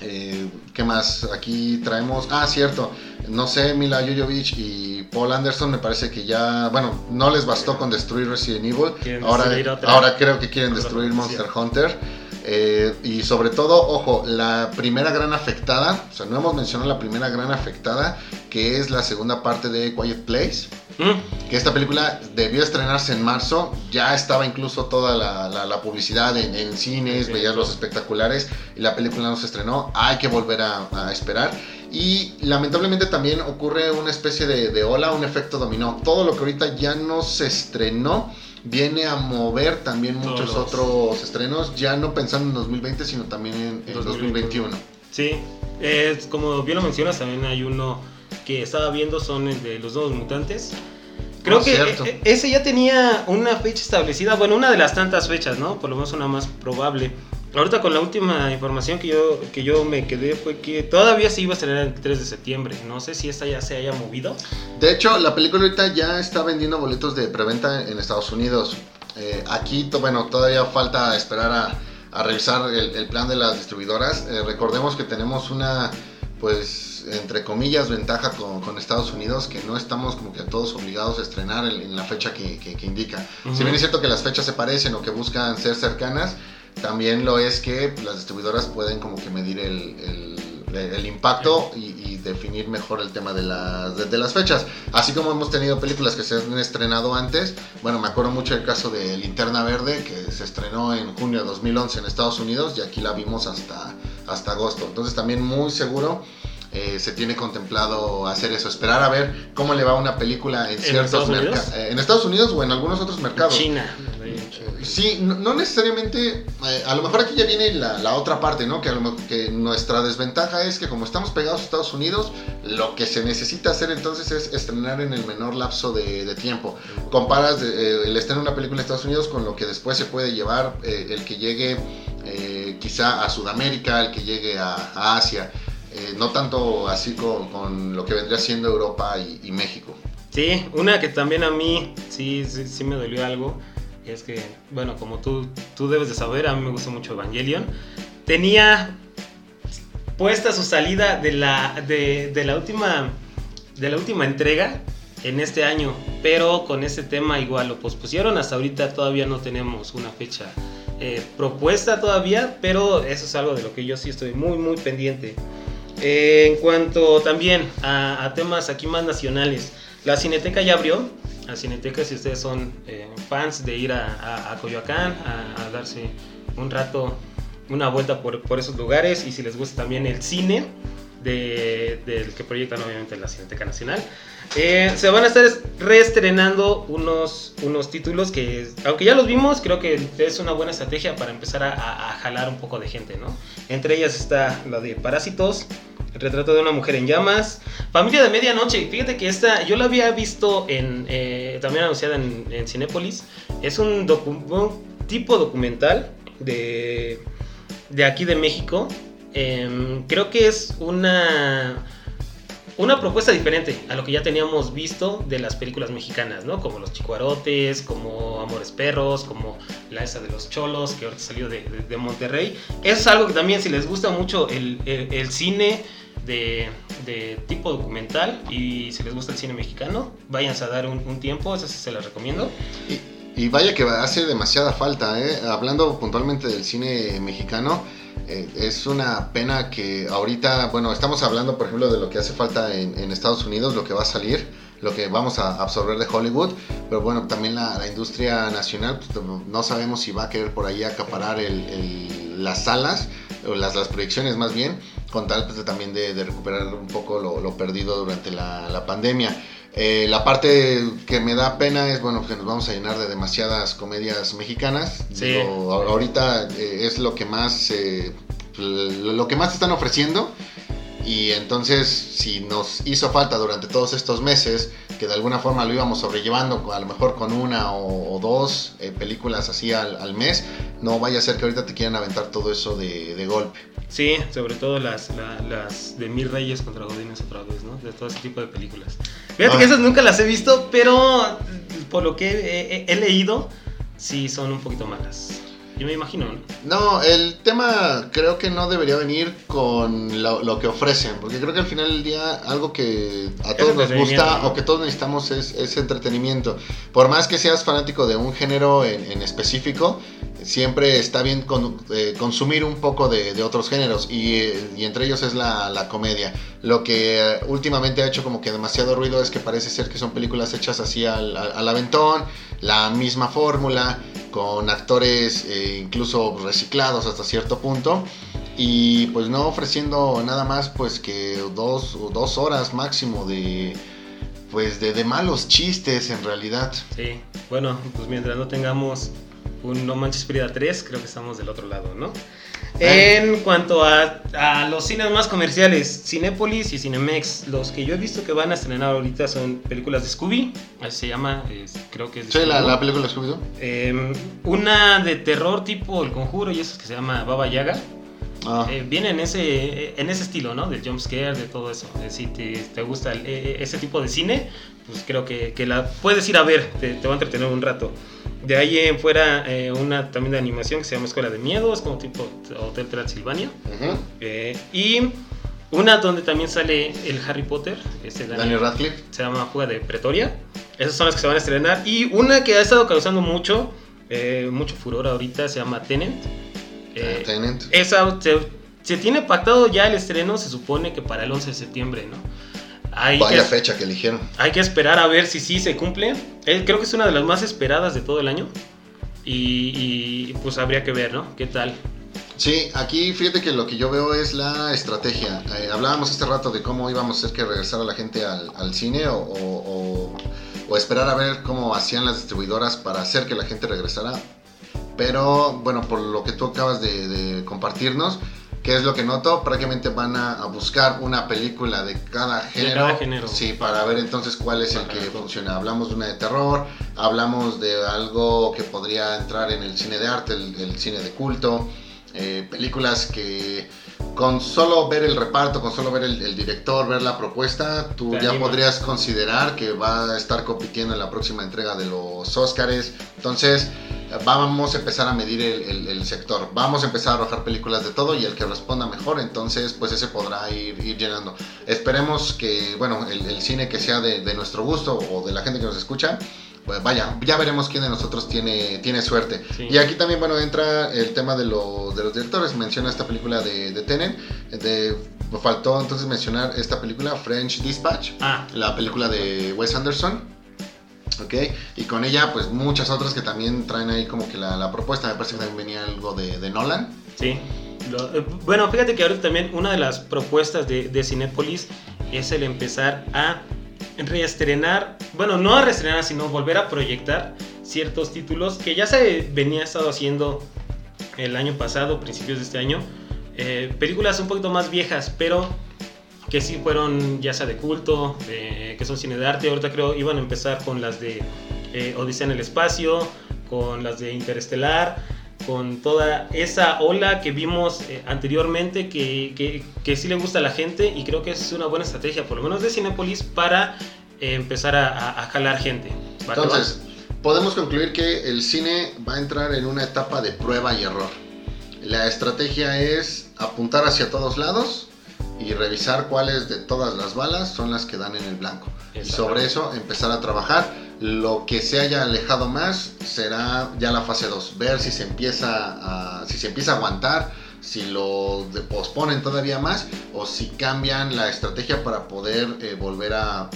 Eh, ¿Qué más? Aquí traemos. Ah, cierto. No sé, Mila Jovovich y Paul Anderson me parece que ya. Bueno, no les bastó con destruir Resident Evil. Ahora, ahora creo que quieren destruir. Monster Hunter. Eh, y sobre todo, ojo, la primera gran afectada. O sea, no hemos mencionado la primera gran afectada, que es la segunda parte de Quiet Place Mm, que esta película debió estrenarse en marzo, ya estaba incluso toda la, la- la publicidad en, en cines, Sí, veías los espectaculares y la película no se estrenó, hay que volver a, a esperar. Y lamentablemente también ocurre una especie de, de ola, un efecto dominó. Todo lo que ahorita ya no se estrenó viene a mover también muchos Todos. otros estrenos, ya no pensando en 2020, sino también en, en 2021. Sí, es, como bien lo mencionas, también hay uno que estaba viendo, son el de los nuevos mutantes. Creo Ah, que cierto. e- e- ese ya tenía una fecha establecida, bueno, una de las tantas fechas, ¿no? Por lo menos una más probable. Ahorita con la última información que yo, que yo me quedé fue que todavía se iba a estrenar el 3 de septiembre. No sé si esta ya se haya movido. De hecho, la película ahorita ya está vendiendo boletos de preventa en Estados Unidos. Eh, aquí, bueno, todavía falta esperar a, a revisar el, el plan de las distribuidoras. Eh, recordemos que tenemos una, pues, entre comillas, ventaja con, con, Estados Unidos, que no estamos como que todos obligados a estrenar en, la fecha que, que, indica. Si bien es cierto que las fechas se parecen o que buscan ser cercanas, también lo es que las distribuidoras pueden como que medir el, el, impacto y, definir mejor el tema de las, de, las fechas. Así como hemos tenido películas que se han estrenado antes, bueno, me acuerdo mucho el caso de Linterna Verde, que se estrenó en junio de 2011 en Estados Unidos y aquí la vimos hasta, hasta agosto. Entonces también muy seguro eh, se tiene contemplado hacer eso, esperar a ver cómo le va una película en, ciertos mercados. Eh, en Estados Unidos o en algunos otros mercados. China. Sí, no, necesariamente, eh, a lo mejor aquí ya viene la, otra parte, ¿no? Que, que nuestra desventaja es que como estamos pegados a Estados Unidos, lo que se necesita hacer entonces es estrenar en el menor lapso de, tiempo. Comparas el estreno de una película en Estados Unidos con lo que después se puede llevar el que llegue quizá a Sudamérica, el que llegue a Asia. Eh, no tanto así con, lo que vendría siendo Europa y, México. Sí, una que también a mí sí, sí, me dolió algo, es que, bueno, como tú, tú debes de saber, a mí me gusta mucho Evangelion, tenía puesta su salida de la, de, la, última, de la última entrega en este año, pero con ese tema igual lo pospusieron, hasta ahorita todavía no tenemos una fecha eh, propuesta todavía, pero eso es algo de lo que yo sí estoy muy, muy pendiente. Eh, en cuanto también a, temas aquí más nacionales, la Cineteca ya abrió. La Cineteca, si ustedes son eh, fans de ir a, Coyoacán, a, darse un rato, una vuelta por, esos lugares y si les gusta también el cine del que proyectan obviamente la Cineteca Nacional. Eh, se van a estar reestrenando unos, unos títulos que, aunque ya los vimos, creo que es una buena estrategia para empezar a, jalar un poco de gente, ¿no? Entre ellas está la de Parásitos, retrato de una mujer en llamas, Familia de Medianoche. Fíjate que esta yo la había visto en, eh, también anunciada en, en Cinépolis. Es un, tipo documental de, de aquí de México. Em, creo que es una una propuesta diferente a lo que ya teníamos visto de las películas mexicanas, ¿no? Como Los Chicuarotes, como Amores Perros, como la esa de los Cholos, que ahorita salió de, Monterrey. Eso es algo que también, si les gusta mucho el, cine de, tipo documental y si les gusta el cine mexicano, váyanse a dar un, tiempo, eso se las recomiendo. Y, vaya que hace demasiada falta, ¿eh? Hablando puntualmente del cine mexicano, eh, es una pena que ahorita, bueno, estamos hablando, por ejemplo, de lo que hace falta en, Estados Unidos, lo que va a salir, lo que vamos a absorber de Hollywood, pero bueno, también la, industria nacional, pues, no sabemos si va a querer por ahí acaparar las salas, o las, proyecciones más bien, con tal pues, también de, recuperar un poco lo, perdido durante la pandemia. Eh, la parte que me da pena es, bueno, que nos vamos a llenar de demasiadas comedias mexicanas. Sí. ahorita eh, es lo que más, eh, lo que más están ofreciendo. Y entonces, si nos hizo falta durante todos estos meses, que de alguna forma lo íbamos sobrellevando, a lo mejor con una o, dos películas así al, mes, no vaya a ser que ahorita te quieran aventar todo eso de golpe. Sí, sobre todo las, las de Mil Reyes contra Godines otra vez, ¿no? De todo ese tipo de películas. Fíjate que esas nunca las he visto, pero por lo que he, leído, sí son un poquito malas. Yo me imagino, ¿no? No, el tema creo que no debería venir con lo, que ofrecen, porque creo que al final del día algo que a todos nos gusta o que todos necesitamos es, entretenimiento. Por más que seas fanático de un género en, en específico, siempre está bien eh, consumir un poco de, otros géneros y, entre ellos es la, comedia. Lo que eh, últimamente ha hecho como que demasiado ruido es que parece ser que son películas hechas así al, aventón, la misma fórmula, con actores eh, incluso reciclados hasta cierto punto y pues no ofreciendo nada más pues que dos, dos horas máximo de pues de, de malos chistes en realidad. Sí, bueno, pues mientras no tengamos un No Manches Frida 3, creo que estamos del otro lado, ¿no? En cuanto a, los cines más comerciales, Cinépolis y Cinemex, los que yo he visto que van a estrenar ahorita son películas de Scooby, así se llama, creo que es... sí, la, película de Scooby. Eh, una de terror tipo El Conjuro y eso que se llama Baba Yaga. Ah. Eh, viene en ese, en ese estilo, ¿no? Del jump scare, de todo eso. Eh, si te, gusta eh, ese tipo de cine, pues creo que, la puedes ir a ver, te, te va a entretener un rato. De ahí en fuera, eh, una también de animación que se llama Escuela de Miedos, como tipo Hotel Transilvania. Eh, y Una donde también sale el Harry Potter, este Daniel Radcliffe. Se llama Fuga de Pretoria. Esas son las que se van a estrenar. Y una que ha estado causando mucho, eh, mucho furor ahorita, se llama Tenant. Eh, Tenant. Esa se, tiene pactado ya el estreno, se supone que para el 11 de septiembre, ¿no? Hay Vaya fecha que eligieron. Hay que esperar a ver si sí se cumple. Eh, creo que es una de las más esperadas de todo el año. Y, y pues habría que ver, ¿no? ¿Qué tal? Sí, aquí fíjate que lo que yo veo es la estrategia. Eh, hablábamos este rato de cómo íbamos a hacer que regresara la gente al, cine o, esperar a ver cómo hacían las distribuidoras para hacer que la gente regresara. Pero bueno, por lo que tú acabas de, compartirnos, ¿qué es lo que noto? Prácticamente van a, buscar una película de cada género. género. Sí, para ver entonces cuál es el que funciona. Hablamos de una de terror, hablamos de algo que podría entrar en el cine de arte, el cine de culto eh, películas que con solo ver el reparto, con solo ver el, director, ver la propuesta, tú ya podrías considerar que va a estar compitiendo en la próxima entrega de los Oscars. Entonces, vamos a empezar a medir el, sector. Vamos a empezar a arrojar películas de todo y el que responda mejor, entonces, pues ese podrá ir, llenando. Esperemos que, bueno, el, cine que sea de, de nuestro gusto o de la gente que nos escucha, vaya, ya veremos quién de nosotros tiene, tiene suerte. Y aquí también, bueno, entra el tema de, de los directores. Menciona esta película de, de Tenen. De, faltó entonces mencionar esta película, French Dispatch, ah. la película de Wes Anderson. ¿ok? Y con ella, pues muchas otras que también traen ahí como que la, propuesta. Me parece que también venía algo de, Nolan. Sí. Eh, bueno, fíjate que ahorita también una de las propuestas de, de Cinepolis es el empezar a reestrenar, bueno, no a reestrenar, sino volver a proyectar ciertos títulos que ya se venía estado haciendo el año pasado, principios de este año. Eh, películas un poquito más viejas, pero que sí fueron ya sea de culto, que son cine de arte. Ahorita creo iban a empezar con las de eh, Odisea en el espacio, con las de Interestelar con toda esa ola que vimos eh, anteriormente que, que, que, sí le gusta a la gente y creo que es una buena estrategia, por lo menos de Cinepolis, para eh, empezar a, a, jalar gente. Entonces, podemos concluir que el cine va a entrar en una etapa de prueba y error. La estrategia es apuntar hacia todos lados y revisar cuáles de todas las balas son las que dan en el blanco. Y sobre eso empezar a trabajar. Lo que se haya alejado más será ya la fase 2, ver si se empieza a, si se empieza a aguantar, si lo posponen todavía más o si cambian la estrategia para poder eh, volver a,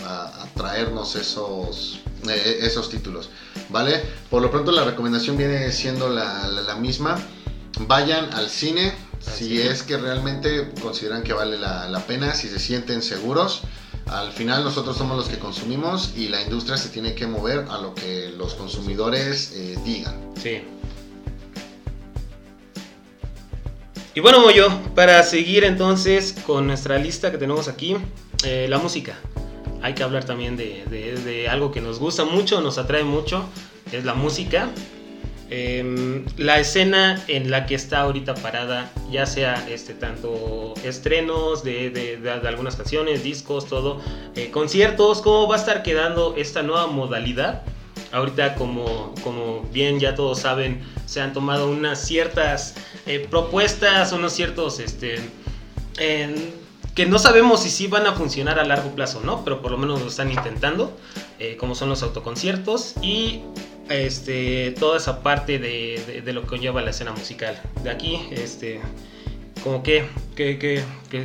traernos esos, eh, esos títulos, ¿vale? Por lo pronto la recomendación viene siendo la, misma, vayan al cine, si es que realmente consideran que vale la, la pena, si se sienten seguros, al final nosotros somos los que consumimos y la industria se tiene que mover a lo que los consumidores eh, digan. Sí. Y bueno, Moyo, para seguir entonces con nuestra lista que tenemos aquí, eh, la música. Hay que hablar también de, de algo que nos gusta mucho, nos atrae mucho, es la música. Em, la escena en la que está ahorita parada, ya sea este, tanto estrenos de, de, algunas canciones, discos, todo, eh, conciertos, cómo va a estar quedando esta nueva modalidad. Ahorita, como, como bien ya todos saben, se han tomado unas ciertas eh, propuestas, unos ciertos, este, que no sabemos si sí van a funcionar a largo plazo, ¿no? Pero por lo menos lo están intentando, eh, como son los autoconciertos y este, toda esa parte de, de, lo que conlleva la escena musical. De aquí, este, como que, ¿qué,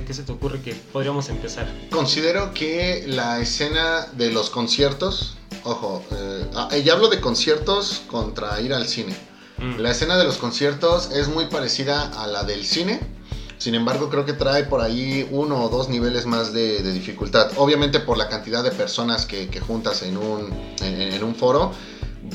se te ocurre que podríamos empezar? Considero que la escena de los conciertos, ojo, eh, ah, ya hablo de conciertos contra ir al cine. Mm. La escena de los conciertos es muy parecida a la del cine. Sin embargo, creo que trae por ahí uno o dos niveles más de, dificultad. Obviamente por la cantidad de personas que, juntas en un, en un foro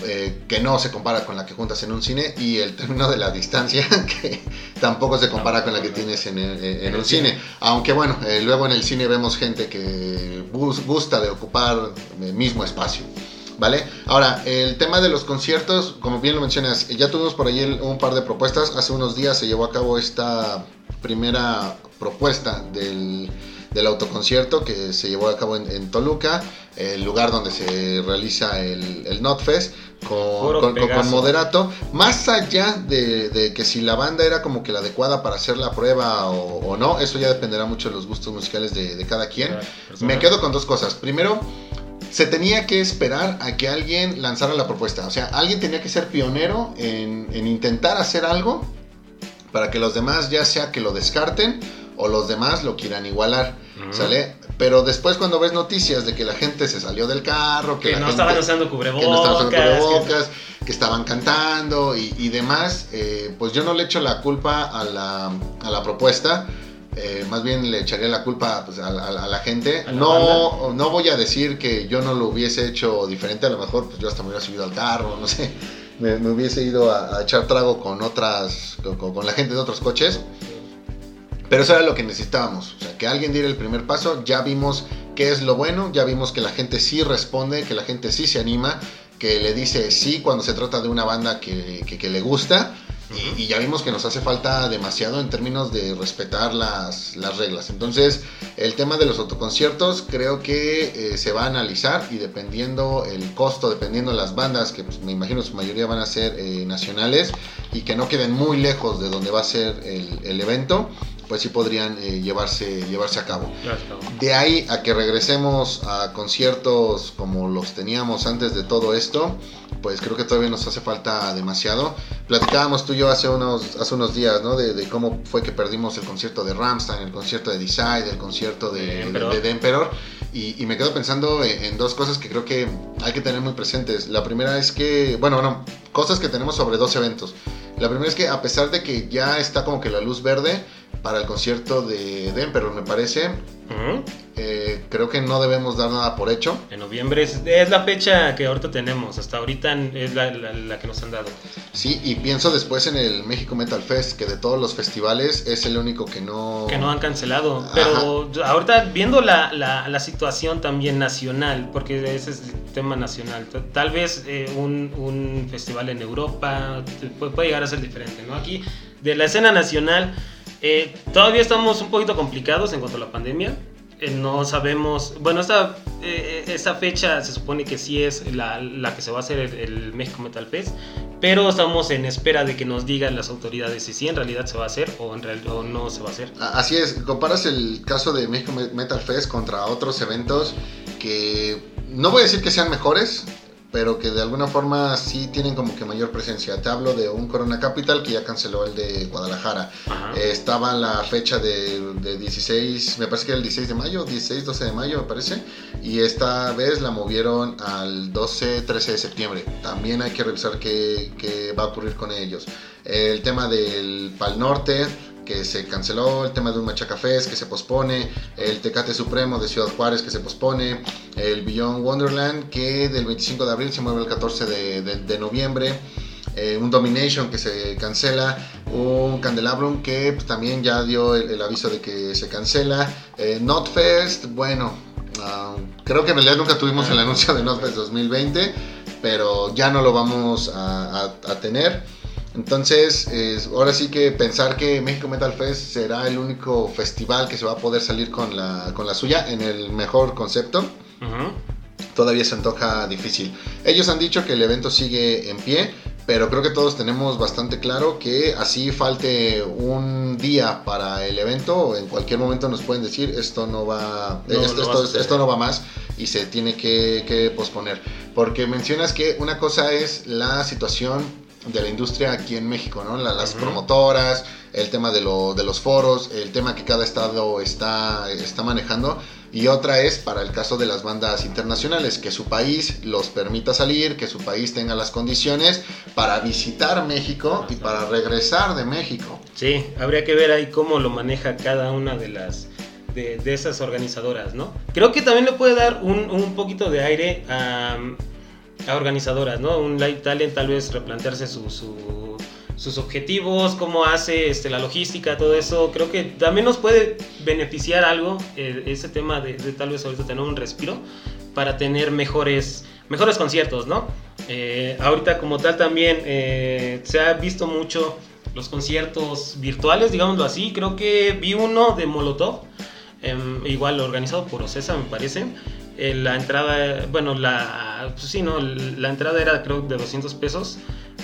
eh, que no se compara con la que juntas en un cine y el término de la distancia que tampoco se compara con la que tienes en, en, un cine. Aunque bueno, eh, luego en el cine vemos gente que gusta de ocupar el mismo espacio. ¿Vale? Ahora, el tema de los conciertos, como bien lo mencionas, ya tuvimos por ahí un par de propuestas. Hace unos días se llevó a cabo esta primera propuesta del del autoconcierto que se llevó a cabo en, Toluca, el lugar donde se realiza el, el NotFest. con, con, moderato, más allá de, que si la banda era como que la adecuada para hacer la prueba o, no, eso ya dependerá mucho de los gustos musicales de, cada quien. Me quedo con dos cosas. Primero, se tenía que esperar a que alguien lanzara la propuesta. O sea, alguien tenía que ser pionero en, en intentar hacer algo para que los demás ya sea que lo descarten o los demás lo quieran igualar, ¿sale? Pero después cuando ves noticias de que la gente se salió del carro, que, no estaban usando cubrebocas, que no estaban usando cubrebocas, que... estaban cantando y, demás, eh, pues yo no le echo la culpa a la, a la propuesta. Eh, más bien le echaría la culpa pues, a, la gente. No, no voy a decir que yo no lo hubiese hecho diferente, a lo mejor pues yo hasta me hubiera subido al carro, no sé, me, hubiese ido a, echar trago con otras, con, la gente de otros coches. Pero eso era lo que necesitábamos, o sea, que alguien diera el primer paso, ya vimos qué es lo bueno, ya vimos que la gente sí responde, que la gente sí se anima, que le dice sí cuando se trata de una banda que, que, le gusta. Y, ya vimos que nos hace falta demasiado en términos de respetar las, las reglas. Entonces, el tema de los autoconciertos creo que eh, se va a analizar y dependiendo el costo, dependiendo las bandas, que pues, me imagino su mayoría van a ser eh, nacionales y que no queden muy lejos de donde va a ser el, el evento, pues sí podrían eh, llevarse, llevarse a cabo. De ahí a que regresemos a conciertos como los teníamos antes de todo esto, pues creo que todavía nos hace falta demasiado. Platicábamos tú y yo hace unos, hace unos días, ¿no? De, cómo fue que perdimos el concierto de Ramstein, el concierto de Decide, el concierto de, de, Emperor. Y, me quedo pensando en, en, dos cosas que creo que hay que tener muy presentes. La primera es que, bueno, no, cosas que tenemos sobre dos eventos. La primera es que a pesar de que ya está como que la luz verde, para el concierto de Denver, me parece. Eh, creo que no debemos dar nada por hecho. En noviembre es, es la fecha que ahorita tenemos, hasta ahorita es la, la, que nos han dado. Sí, y pienso después en el México Metal Fest, que de todos los festivales es el único que no... Que no han cancelado, pero ahorita viendo la, la, situación también nacional, porque ese es el tema nacional, tal vez eh, un, un, festival en Europa puede, puede llegar a ser diferente, ¿no? Aquí, de la escena nacional eh, todavía estamos un poquito complicados en cuanto a la pandemia. Eh, no sabemos, bueno, esta, eh, esta fecha se supone que sí es la, la que se va a hacer el, México Metal Fest, pero estamos en espera de que nos digan las autoridades si sí en realidad se va a hacer o, en realidad o no se va a hacer. Así es, comparas el caso de México Metal Fest contra otros eventos que no voy a decir que sean mejores, pero que de alguna forma sí tienen como que mayor presencia. Te hablo de un Corona Capital que ya canceló el de Guadalajara. Eh, estaba la fecha de, de, 16, me parece que era el 16 de mayo, 16, 12 de mayo me parece, y esta vez la movieron al 12, 13 de septiembre. También hay que revisar qué, qué va a ocurrir con ellos. El tema del Pal Norte que se canceló, el tema de un Machacafés que se pospone, el Tecate Supremo de Ciudad Juárez que se pospone, el Beyond Wonderland que del 25 de abril se mueve el 14 de, noviembre. Eh, un Domination que se cancela, un Candelabrum que pues, también ya dio el, aviso de que se cancela, eh, Notfest, bueno, ah, creo que en realidad nunca tuvimos el anuncio de Notfest 2020, pero ya no lo vamos a tener. Entonces, ahora sí que pensar que México Metal Fest será el único festival que se va a poder salir con la, con la suya en el mejor concepto, todavía se antoja difícil. Ellos han dicho que el evento sigue en pie, pero creo que todos tenemos bastante claro que así falte un día para el evento, en cualquier momento nos pueden decir esto no va, esto, esto, no va más y se tiene que, que posponer. Porque mencionas que una cosa es la situación de la industria aquí en México, ¿no? las promotoras, el tema de, lo, de, los foros, el tema que cada estado está, está manejando. Y otra es para el caso de las bandas internacionales, que su país los permita salir, que su país tenga las condiciones para visitar México y para regresar de México. Sí, habría que ver ahí cómo lo maneja cada una de las de, esas organizadoras, ¿no? Creo que también le puede dar un, un poquito de aire a a organizadoras, ¿no? Un Live Talent tal vez replantearse sus objetivos, cómo hace este, la logística, todo eso. Creo que también nos puede beneficiar algo eh, ese tema de, tal vez ahorita tener un respiro para tener mejores, mejores conciertos, ¿no? Eh, ahorita como tal también eh, se ha visto mucho los conciertos virtuales, digámoslo así. Creo que vi uno de Molotov, em, igual organizado por Ocesa me parece eh, la entrada, bueno, la, pues sí, ¿no? La entrada era creo de 200 pesos.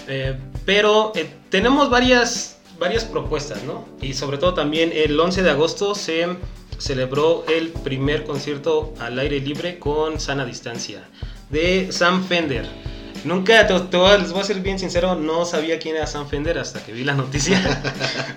Eh, pero eh, tenemos varias, varias propuestas, ¿no? Y sobre todo también el 11 de agosto se celebró el primer concierto al aire libre con sana distancia de Sam Fender. Nunca, te, les voy a ser bien sincero, no sabía quién era Sam Fender hasta que vi la noticia.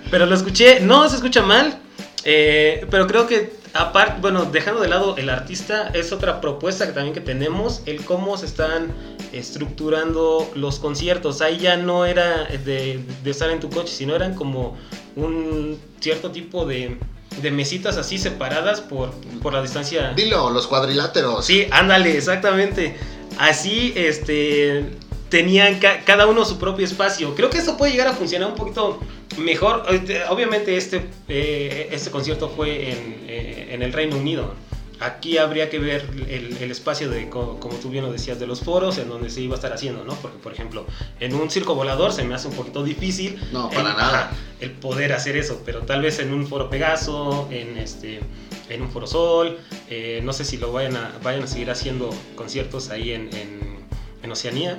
pero lo escuché, no se escucha mal, eh, pero creo que aparte, bueno, dejando de lado el artista, es otra propuesta que también que tenemos, el cómo se están estructurando los conciertos. Ahí ya no era de, de estar en tu coche, sino eran como un cierto tipo de de mesitas así separadas por, por la distancia. Dilo, los cuadriláteros. Sí, ándale, exactamente. Así, este, tenían cada uno su propio espacio. Creo que eso puede llegar a funcionar un poquito mejor. Obviamente este, eh, este concierto fue en, eh, en el Reino Unido. Aquí habría que ver el, espacio de, como, tú bien lo decías, de los foros en donde se iba a estar haciendo, ¿no? Porque, por ejemplo, en un circo volador se me hace un poquito difícil. No, para nada. El poder hacer eso, pero tal vez en un foro Pegaso, en este en un foro Sol, eh, no sé si lo vayan a, vayan a seguir haciendo conciertos ahí en, en Oceanía.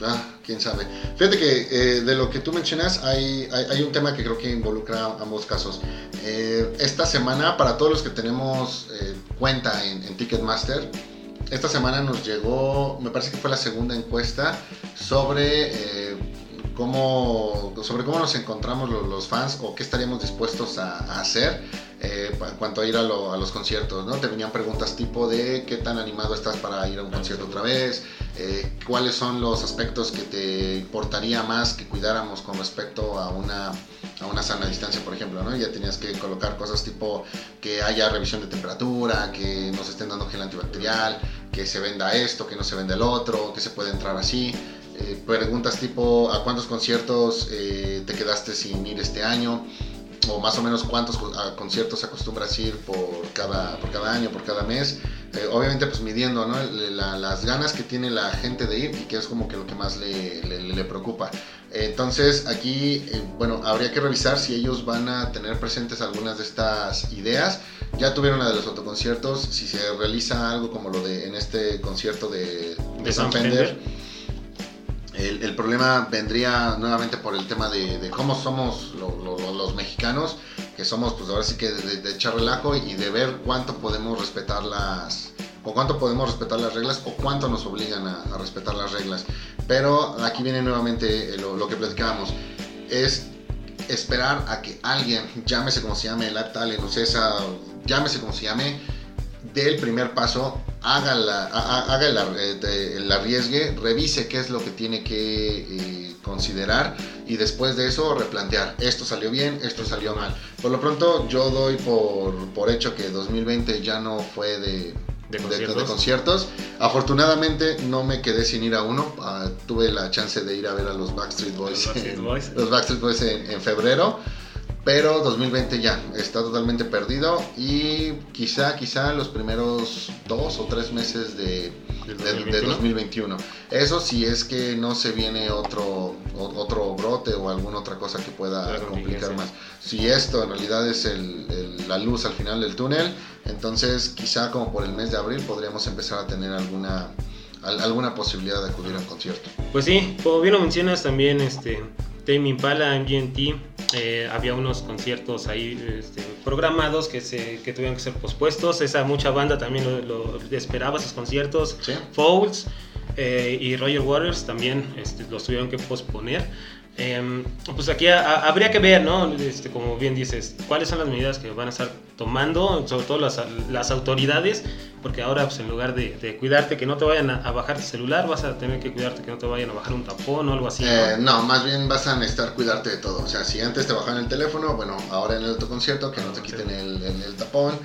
Ah, quién sabe. Fíjate que eh, de lo que tú mencionas hay, hay, un tema que creo que involucra ambos casos. Eh, esta semana, para todos los que tenemos eh, cuenta en, Ticketmaster, esta semana nos llegó, me parece que fue la segunda encuesta sobre cómo, sobre cómo nos encontramos los, fans o qué estaríamos dispuestos a, hacer en cuanto a ir a, los conciertos, ¿no? Te venían preguntas tipo de qué tan animado estás para ir a un concierto otra vez, eh, cuáles son los aspectos que te importaría más que cuidáramos con respecto a una, a una sana distancia, por ejemplo, ¿no? Ya tenías que colocar cosas tipo que haya revisión de temperatura, que nos estén dando gel antibacterial, que se venda esto, que no se venda el otro, que se puede entrar así. Eh, preguntas tipo a cuántos conciertos eh, te quedaste sin ir este año o más o menos cuántos conciertos acostumbras ir por cada, por cada año, por cada mes. Eh, obviamente pues midiendo ¿no? las ganas que tiene la gente de ir y que es como que lo que más le, le, preocupa. Entonces aquí, eh, bueno, habría que revisar si ellos van a tener presentes algunas de estas ideas. Ya tuvieron la de los autoconciertos, si se realiza algo como lo de en este concierto de, de San Fender. El, problema vendría nuevamente por el tema de, cómo somos los mexicanos que somos, pues ahora sí que de, echar relajo y de ver cuánto podemos respetar las, o cuánto podemos respetar las reglas o cuánto nos obligan a, respetar las reglas. Pero aquí viene nuevamente lo, que platicábamos, es esperar a que alguien, llámese como se llame, el Talent o César, llámese como se llame, dé el primer paso, haga, la, haga el, eh, el, arriesgue, revise qué es lo que tiene que eh, considerar y después de eso replantear, esto salió bien, esto salió mal. Por lo pronto yo doy por, por hecho que 2020 ya no fue de, de conciertos? Afortunadamente no me quedé sin ir a uno. Ah, tuve la chance de ir a ver a los Backstreet Boys, los Backstreet Boys, en, febrero. Pero 2020 ya está totalmente perdido y quizá, quizá los primeros dos o tres meses de, de, 2021. Eso si es que no se viene otro, otro brote o alguna otra cosa que pueda complicar más. Si esto en realidad es la luz al final del túnel, entonces quizá como por el mes de abril podríamos empezar a tener alguna alguna posibilidad de acudir a un concierto. Pues sí, como bien lo mencionas también, este, Tame Impala, MGMT, eh, había unos conciertos ahí este, programados que, se, que tuvieron que ser pospuestos. Esa mucha banda también lo, esperaba, esos conciertos. ¿Sí? Fouls eh, y Roger Waters también este, los tuvieron que posponer. Em, pues aquí habría que ver, ¿no? Este, como bien dices, cuáles son las medidas que van a estar tomando, sobre todo las, las autoridades, porque ahora pues, en lugar de, cuidarte que no te vayan a, bajar tu celular, vas a tener que cuidarte que no te vayan a bajar un tapón o algo así. ¿no? Eh, no, más bien vas a necesitar cuidarte de todo. O sea, si antes te bajaban el teléfono, bueno, ahora en el autoconcierto que no te quiten el, el, tapón.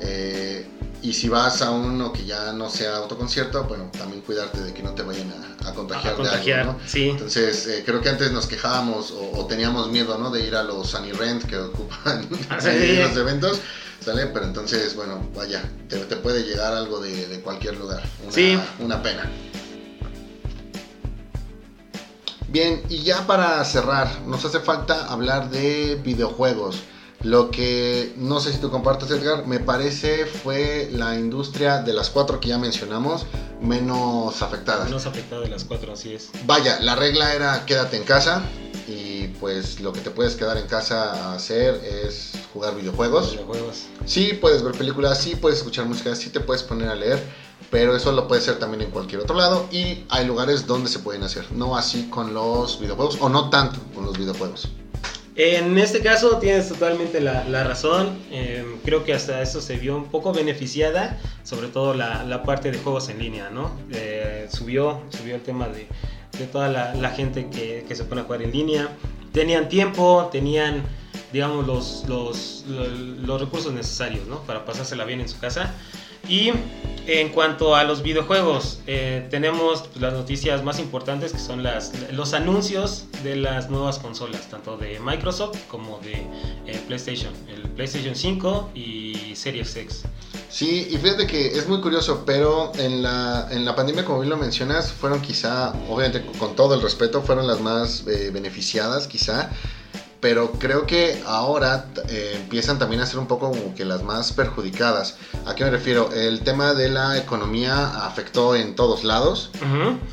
Eh, y si vas a uno que ya no sea autoconcierto, bueno, también cuidarte de que no te vayan a, contagiar, de algo, ¿no? Sí. Entonces, eh, creo que antes nos quejábamos o, teníamos miedo, ¿no? De ir a los Sunny Rent que ocupan ah, los eventos, ¿sale? Pero entonces, bueno, vaya, te, puede llegar algo de, cualquier lugar. Una, sí. Una pena. Bien, y ya para cerrar, nos hace falta hablar de videojuegos. Lo que no sé si tú compartes, Edgar, me parece fue la industria de las cuatro que ya mencionamos menos afectada. Menos afectada de las cuatro, así es. Vaya, la regla era quédate en casa y pues lo que te puedes quedar en casa a hacer es jugar videojuegos. Videojuegos. Sí, puedes ver películas, sí puedes escuchar música, sí te puedes poner a leer, pero eso lo puedes hacer también en cualquier otro lado y hay lugares donde se pueden hacer, no así con los videojuegos o no tanto con los videojuegos. En este caso tienes totalmente la, razón. Em, creo que hasta eso se vio un poco beneficiada, sobre todo la, parte de juegos en línea, ¿no? Eh, subió, subió el tema de, toda la, gente que, se pone a jugar en línea. Tenían tiempo, tenían, digamos, los, los, los recursos necesarios, ¿no? Para pasársela bien en su casa. Y en cuanto a los videojuegos, eh, tenemos las noticias más importantes que son los anuncios de las nuevas consolas, tanto de Microsoft como de eh, PlayStation, el PlayStation 5 y Series X. Sí, y fíjate que es muy curioso, pero en la, en la pandemia, como bien lo mencionas, fueron quizá, obviamente con todo el respeto, fueron las más eh, beneficiadas quizá pero creo que ahora eh, empiezan también a ser un poco como que las más perjudicadas. ¿A qué me refiero? El tema de la economía afectó en todos lados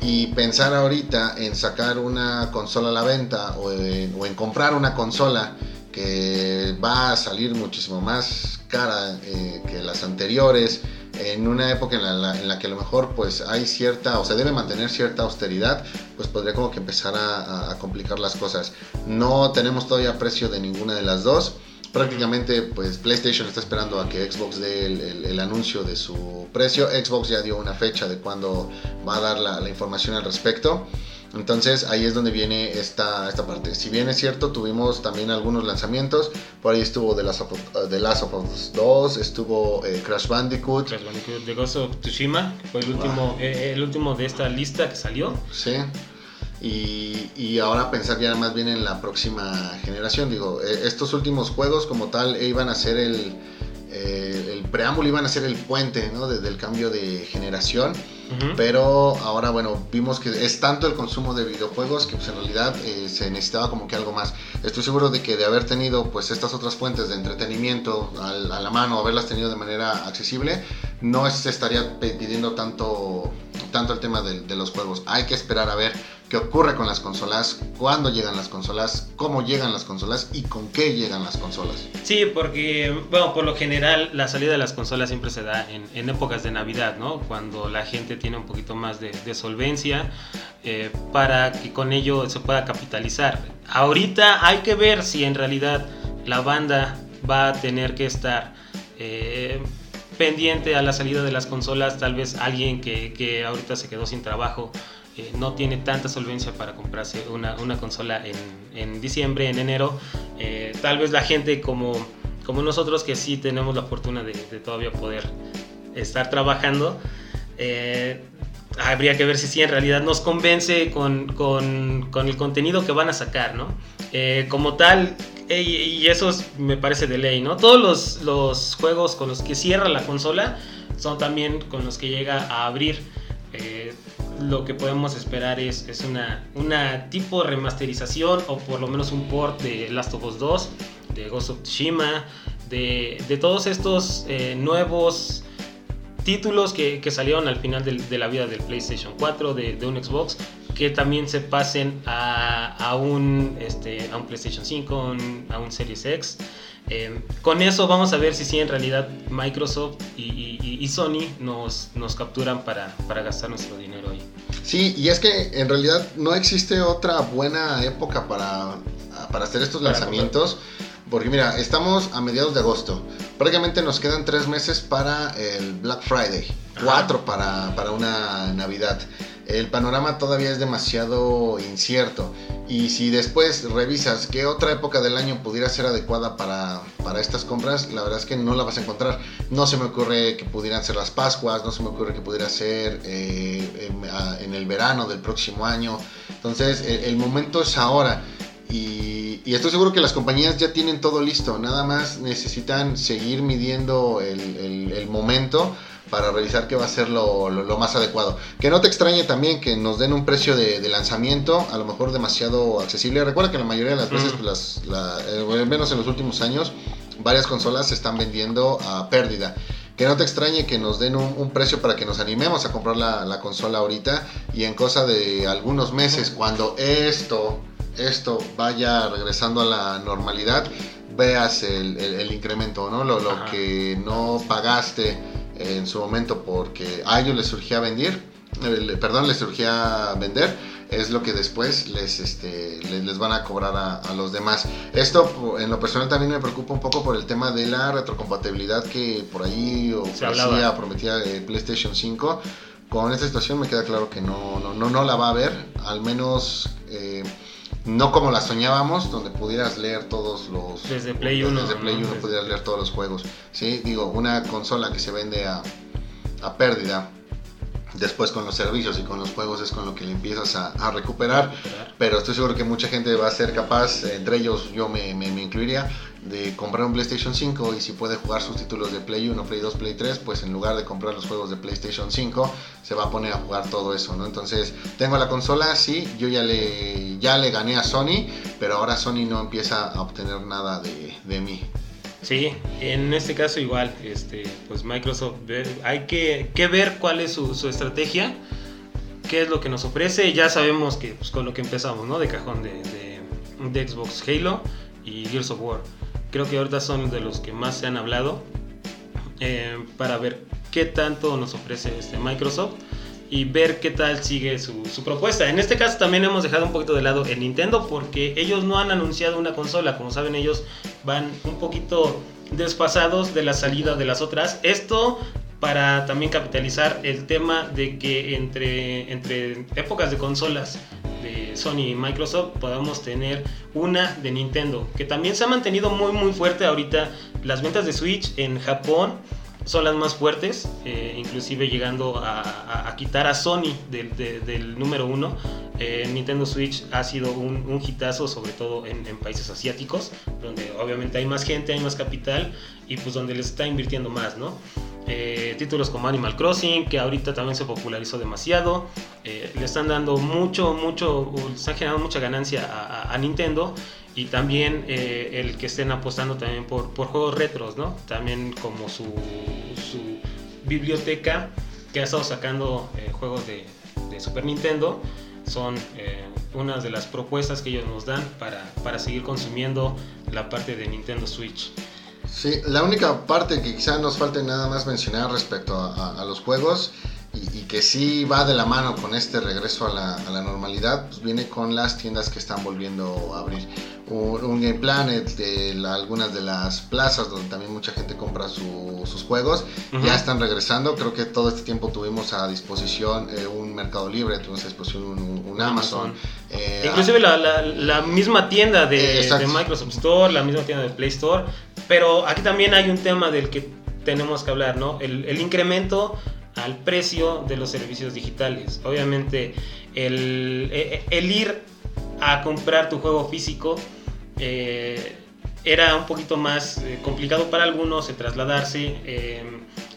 y pensar ahorita en sacar una consola a la venta o en, comprar una consola que va a salir muchísimo más cara eh, que las anteriores en una época en la, que a lo mejor pues hay cierta o se debe mantener cierta austeridad, pues podría como que empezar a, complicar las cosas. No tenemos todavía precio de ninguna de las dos. Prácticamente pues PlayStation está esperando a que Xbox dé el, anuncio de su precio. Xbox ya dio una fecha de cuándo va a dar la información al respecto. Entonces ahí es donde viene esta, esta parte. Si bien es cierto, tuvimos también algunos lanzamientos. Por ahí estuvo The Last of, The Last of Us 2, estuvo eh, Crash Bandicoot. Crash Bandicoot The Ghost of Tsushima, fue el último, eh, el último de esta lista que salió. Sí. Y, y, ahora pensar ya más bien en la próxima generación. Digo, eh, estos últimos juegos como tal iban a ser el, el preámbulo, iban a ser el puente ¿no? desde el cambio de generación pero ahora, bueno, vimos que es tanto el consumo de videojuegos que pues, en realidad eh, se necesitaba como que algo más. Estoy seguro de que de haber tenido pues estas otras fuentes de entretenimiento a la mano, haberlas tenido de manera accesible, no se estaría pidiendo tanto, tanto el tema de los juegos. Hay que esperar a ver qué ocurre con las consolas, cuándo llegan las consolas, cómo llegan las consolas y con qué llegan las consolas. Sí, porque, bueno, por lo general la salida de las consolas siempre se da en, épocas de Navidad, ¿no? Cuando la gente tiene un poquito más de, solvencia eh, para que con ello se pueda capitalizar. Ahorita hay que ver si en realidad la banda va a tener que estar... Eh, pendiente a la salida de las consolas, tal vez alguien que, que ahorita se quedó sin trabajo no tiene tanta solvencia para comprarse una, consola en, diciembre, en enero. Eh, tal vez la gente como, como nosotros que sí tenemos la fortuna de, todavía poder estar trabajando, eh, habría que ver si sí en realidad nos convence con, el contenido que van a sacar, ¿no? Eh, como tal, y eso me parece de ley, ¿no? Todos los, los, juegos con los que cierra la consola son también con los que llega a abrir lo que podemos esperar es, es una, una tipo remasterización o por lo menos un port de Last of Us 2, de Ghost of Tsushima, de, de todos estos eh, nuevos títulos que, que, salieron al final de, la vida del PlayStation 4, de, un Xbox, que también se pasen a, a un, este, a un PlayStation 5, a un Series X. Eh, con eso vamos a ver si sí en realidad Microsoft y, Sony nos, nos capturan para, para, gastar nuestro dinero. Sí, y es que en realidad no existe otra buena época para, para hacer estos lanzamientos. Porque mira, estamos a mediados de agosto. Prácticamente nos quedan tres meses para el Black Friday. Cuatro para, para una Navidad el panorama todavía es demasiado incierto. Y si después revisas qué otra época del año pudiera ser adecuada para, estas compras, la verdad es que no la vas a encontrar. No se me ocurre que pudieran ser las Pascuas, no se me ocurre que pudiera ser eh, en, el verano del próximo año. Entonces, el, momento es ahora. Y, estoy seguro que las compañías ya tienen todo listo, nada más necesitan seguir midiendo el momento para revisar qué va a ser lo, más adecuado. Que no te extrañe también que nos den un precio de, lanzamiento, a lo mejor demasiado accesible. Recuerda que la mayoría de las veces, pues, las, eh, al menos en los últimos años, varias consolas se están vendiendo a pérdida. Que no te extrañe que nos den un, precio para que nos animemos a comprar la, consola ahorita y en cosa de algunos meses, cuando esto, esto vaya regresando a la normalidad, veas el, incremento, ¿no? Lo, lo que no pagaste en su momento porque a ellos les surgía vender, eh, perdón, les surgía vender, es lo que después les, este, les, van a cobrar a, los demás. Esto en lo personal también me preocupa un poco por el tema de la retrocompatibilidad que por ahí ofrecía, prometía de PlayStation 5. Con esta situación me queda claro que no, no, no, no la va a haber, al menos... Eh, no como la soñábamos, donde pudieras leer todos los... Desde Play 1. Desde Play 1 pudieras leer todos los juegos. Sí, digo, una consola que se vende a, a pérdida después con los servicios y con los juegos es con lo que le empiezas a, recuperar, pero estoy seguro que mucha gente va a ser capaz, entre ellos yo me, me, incluiría, de comprar un PlayStation 5 y si puede jugar sus títulos de Play 1, Play 2, Play 3, pues en lugar de comprar los juegos de PlayStation 5, se va a poner a jugar todo eso, ¿no? Entonces, tengo la consola, sí, yo ya le, ya le gané a Sony, pero ahora Sony no empieza a obtener nada de, de mí. Sí, en este caso igual, este, pues Microsoft, hay que, que, ver cuál es su, su, estrategia, qué es lo que nos ofrece. Ya sabemos que pues, con lo que empezamos, ¿no? De cajón de, de, Xbox Halo y Gears of War. Creo que ahorita son de los que más se han hablado eh, para ver qué tanto nos ofrece este Microsoft y ver qué tal sigue su, propuesta. En este caso también hemos dejado un poquito de lado el Nintendo porque ellos no han anunciado una consola, como saben ellos van un poquito despasados de la salida de las otras. Esto para también capitalizar el tema de que entre, entre épocas de consolas de Sony y Microsoft podamos tener una de Nintendo, que también se ha mantenido muy muy fuerte ahorita las ventas de Switch en Japón son las más fuertes, eh, inclusive llegando a, quitar a Sony del, número uno. Eh, Nintendo Switch ha sido un, un hitazo, sobre todo en, países asiáticos, donde obviamente hay más gente, hay más capital y pues donde les está invirtiendo más, ¿no? Eh, títulos como Animal Crossing, que ahorita también se popularizó demasiado, le están dando mucho, mucho, están generando mucha ganancia a Nintendo y también eh, el que estén apostando también por, juegos retros, ¿no? También como su, biblioteca que ha estado sacando eh, juegos de, de, Super Nintendo son eh, unas de las propuestas que ellos nos dan para, para seguir consumiendo la parte de Nintendo Switch. Sí, la única parte que quizá nos falte nada más mencionar respecto a, a los juegos y, que sí va de la mano con este regreso a la, a la, normalidad, pues viene con las tiendas que están volviendo a abrir. Un, Game Planet, de algunas de las plazas donde también mucha gente compra sus juegos, ya están regresando. Creo que todo este tiempo tuvimos a disposición eh, un Mercado Libre, tuvimos a disposición un, Amazon. Eh, Inclusive la, la, misma tienda de, de Microsoft Store, la misma tienda de Play Store. Pero aquí también hay un tema del que tenemos que hablar, ¿no? El, el incremento al precio de los servicios digitales. Obviamente el, e, e, el ir a comprar tu juego físico eh, era un poquito más eh, complicado para algunos de trasladarse eh,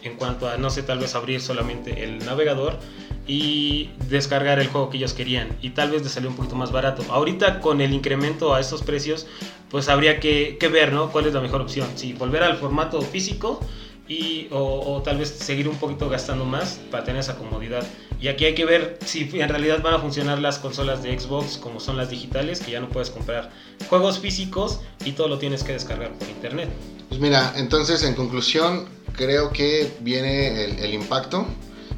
en cuanto a, no sé, tal vez abrir solamente el navegador y descargar el juego que ellos querían y tal vez les salió un poquito más barato. Ahorita con el incremento a estos precios, pues habría que, que ver, ¿no? ¿Cuál es la mejor opción? Si volver al formato físico y, o, tal vez seguir un poquito gastando más para tener esa comodidad. Y aquí hay que ver si en realidad van a funcionar las consolas de Xbox como son las digitales, que ya no puedes comprar juegos físicos y todo lo tienes que descargar por internet. Pues mira, entonces en conclusión creo que viene el, el impacto,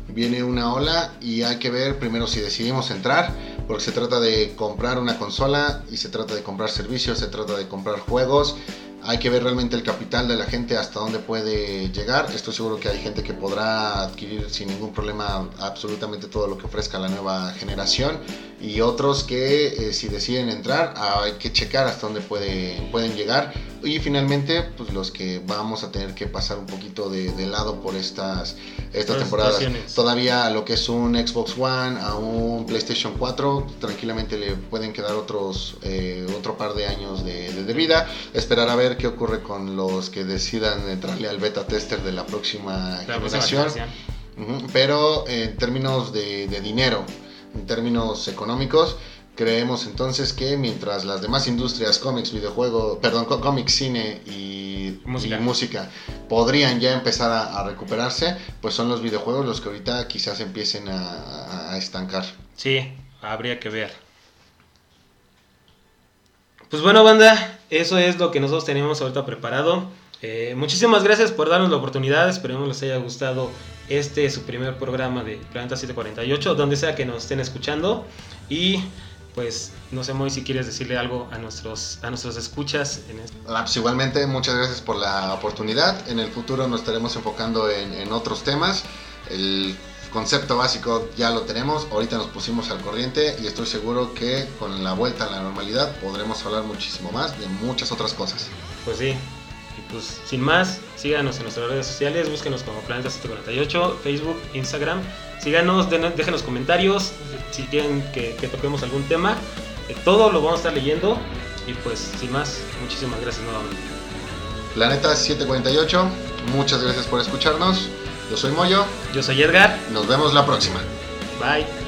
viene una ola y hay que ver primero si decidimos entrar, porque se trata de comprar una consola y se trata de comprar servicios, se trata de comprar juegos hay que ver realmente el capital de la gente hasta dónde puede llegar. Estoy seguro que hay gente que podrá adquirir sin ningún problema absolutamente todo lo que ofrezca la nueva generación y otros que eh, si deciden entrar hay que checar hasta dónde puede, pueden llegar y finalmente pues los que vamos a tener que pasar un poquito de, lado por estas, estas temporadas. Todavía lo que es un Xbox One a un PlayStation 4 tranquilamente le pueden quedar otros eh, otro par de años de, de, vida. Esperar a ver qué ocurre con los que decidan entrarle al beta tester de la próxima generación. pero en términos de, de dinero en términos económicos, Creemos entonces que mientras las demás industrias, cómics, videojuegos, perdón, cómics, cine y música. y música, podrían ya empezar a, recuperarse, pues son los videojuegos los que ahorita quizás empiecen a, a estancar. Sí, habría que ver. Pues bueno, banda, eso es lo que nosotros tenemos ahorita preparado. Eh, muchísimas gracias por darnos la oportunidad. Esperemos les haya gustado este su primer programa de Planeta 748, donde sea que nos estén escuchando. Y pues no sé, muy si quieres decirle algo a nuestros, a nuestros escuchas. En ah, pues igualmente, muchas gracias por la oportunidad. En el futuro nos estaremos enfocando en, en otros temas. El concepto básico ya lo tenemos, ahorita nos pusimos al corriente y estoy seguro que con la vuelta a la normalidad podremos hablar muchísimo más de muchas otras cosas. Pues sí, pues sin más, síganos en nuestras redes sociales, búsquenos como Planeta 748, Facebook, Instagram. Síganos, déjenos comentarios si quieren que, toquemos algún tema. Eh, todo lo vamos a estar leyendo. Y pues sin más, muchísimas gracias nuevamente. Planeta 748, muchas gracias por escucharnos. Yo soy Moyo. Yo soy Edgar. Nos vemos la próxima. Bye.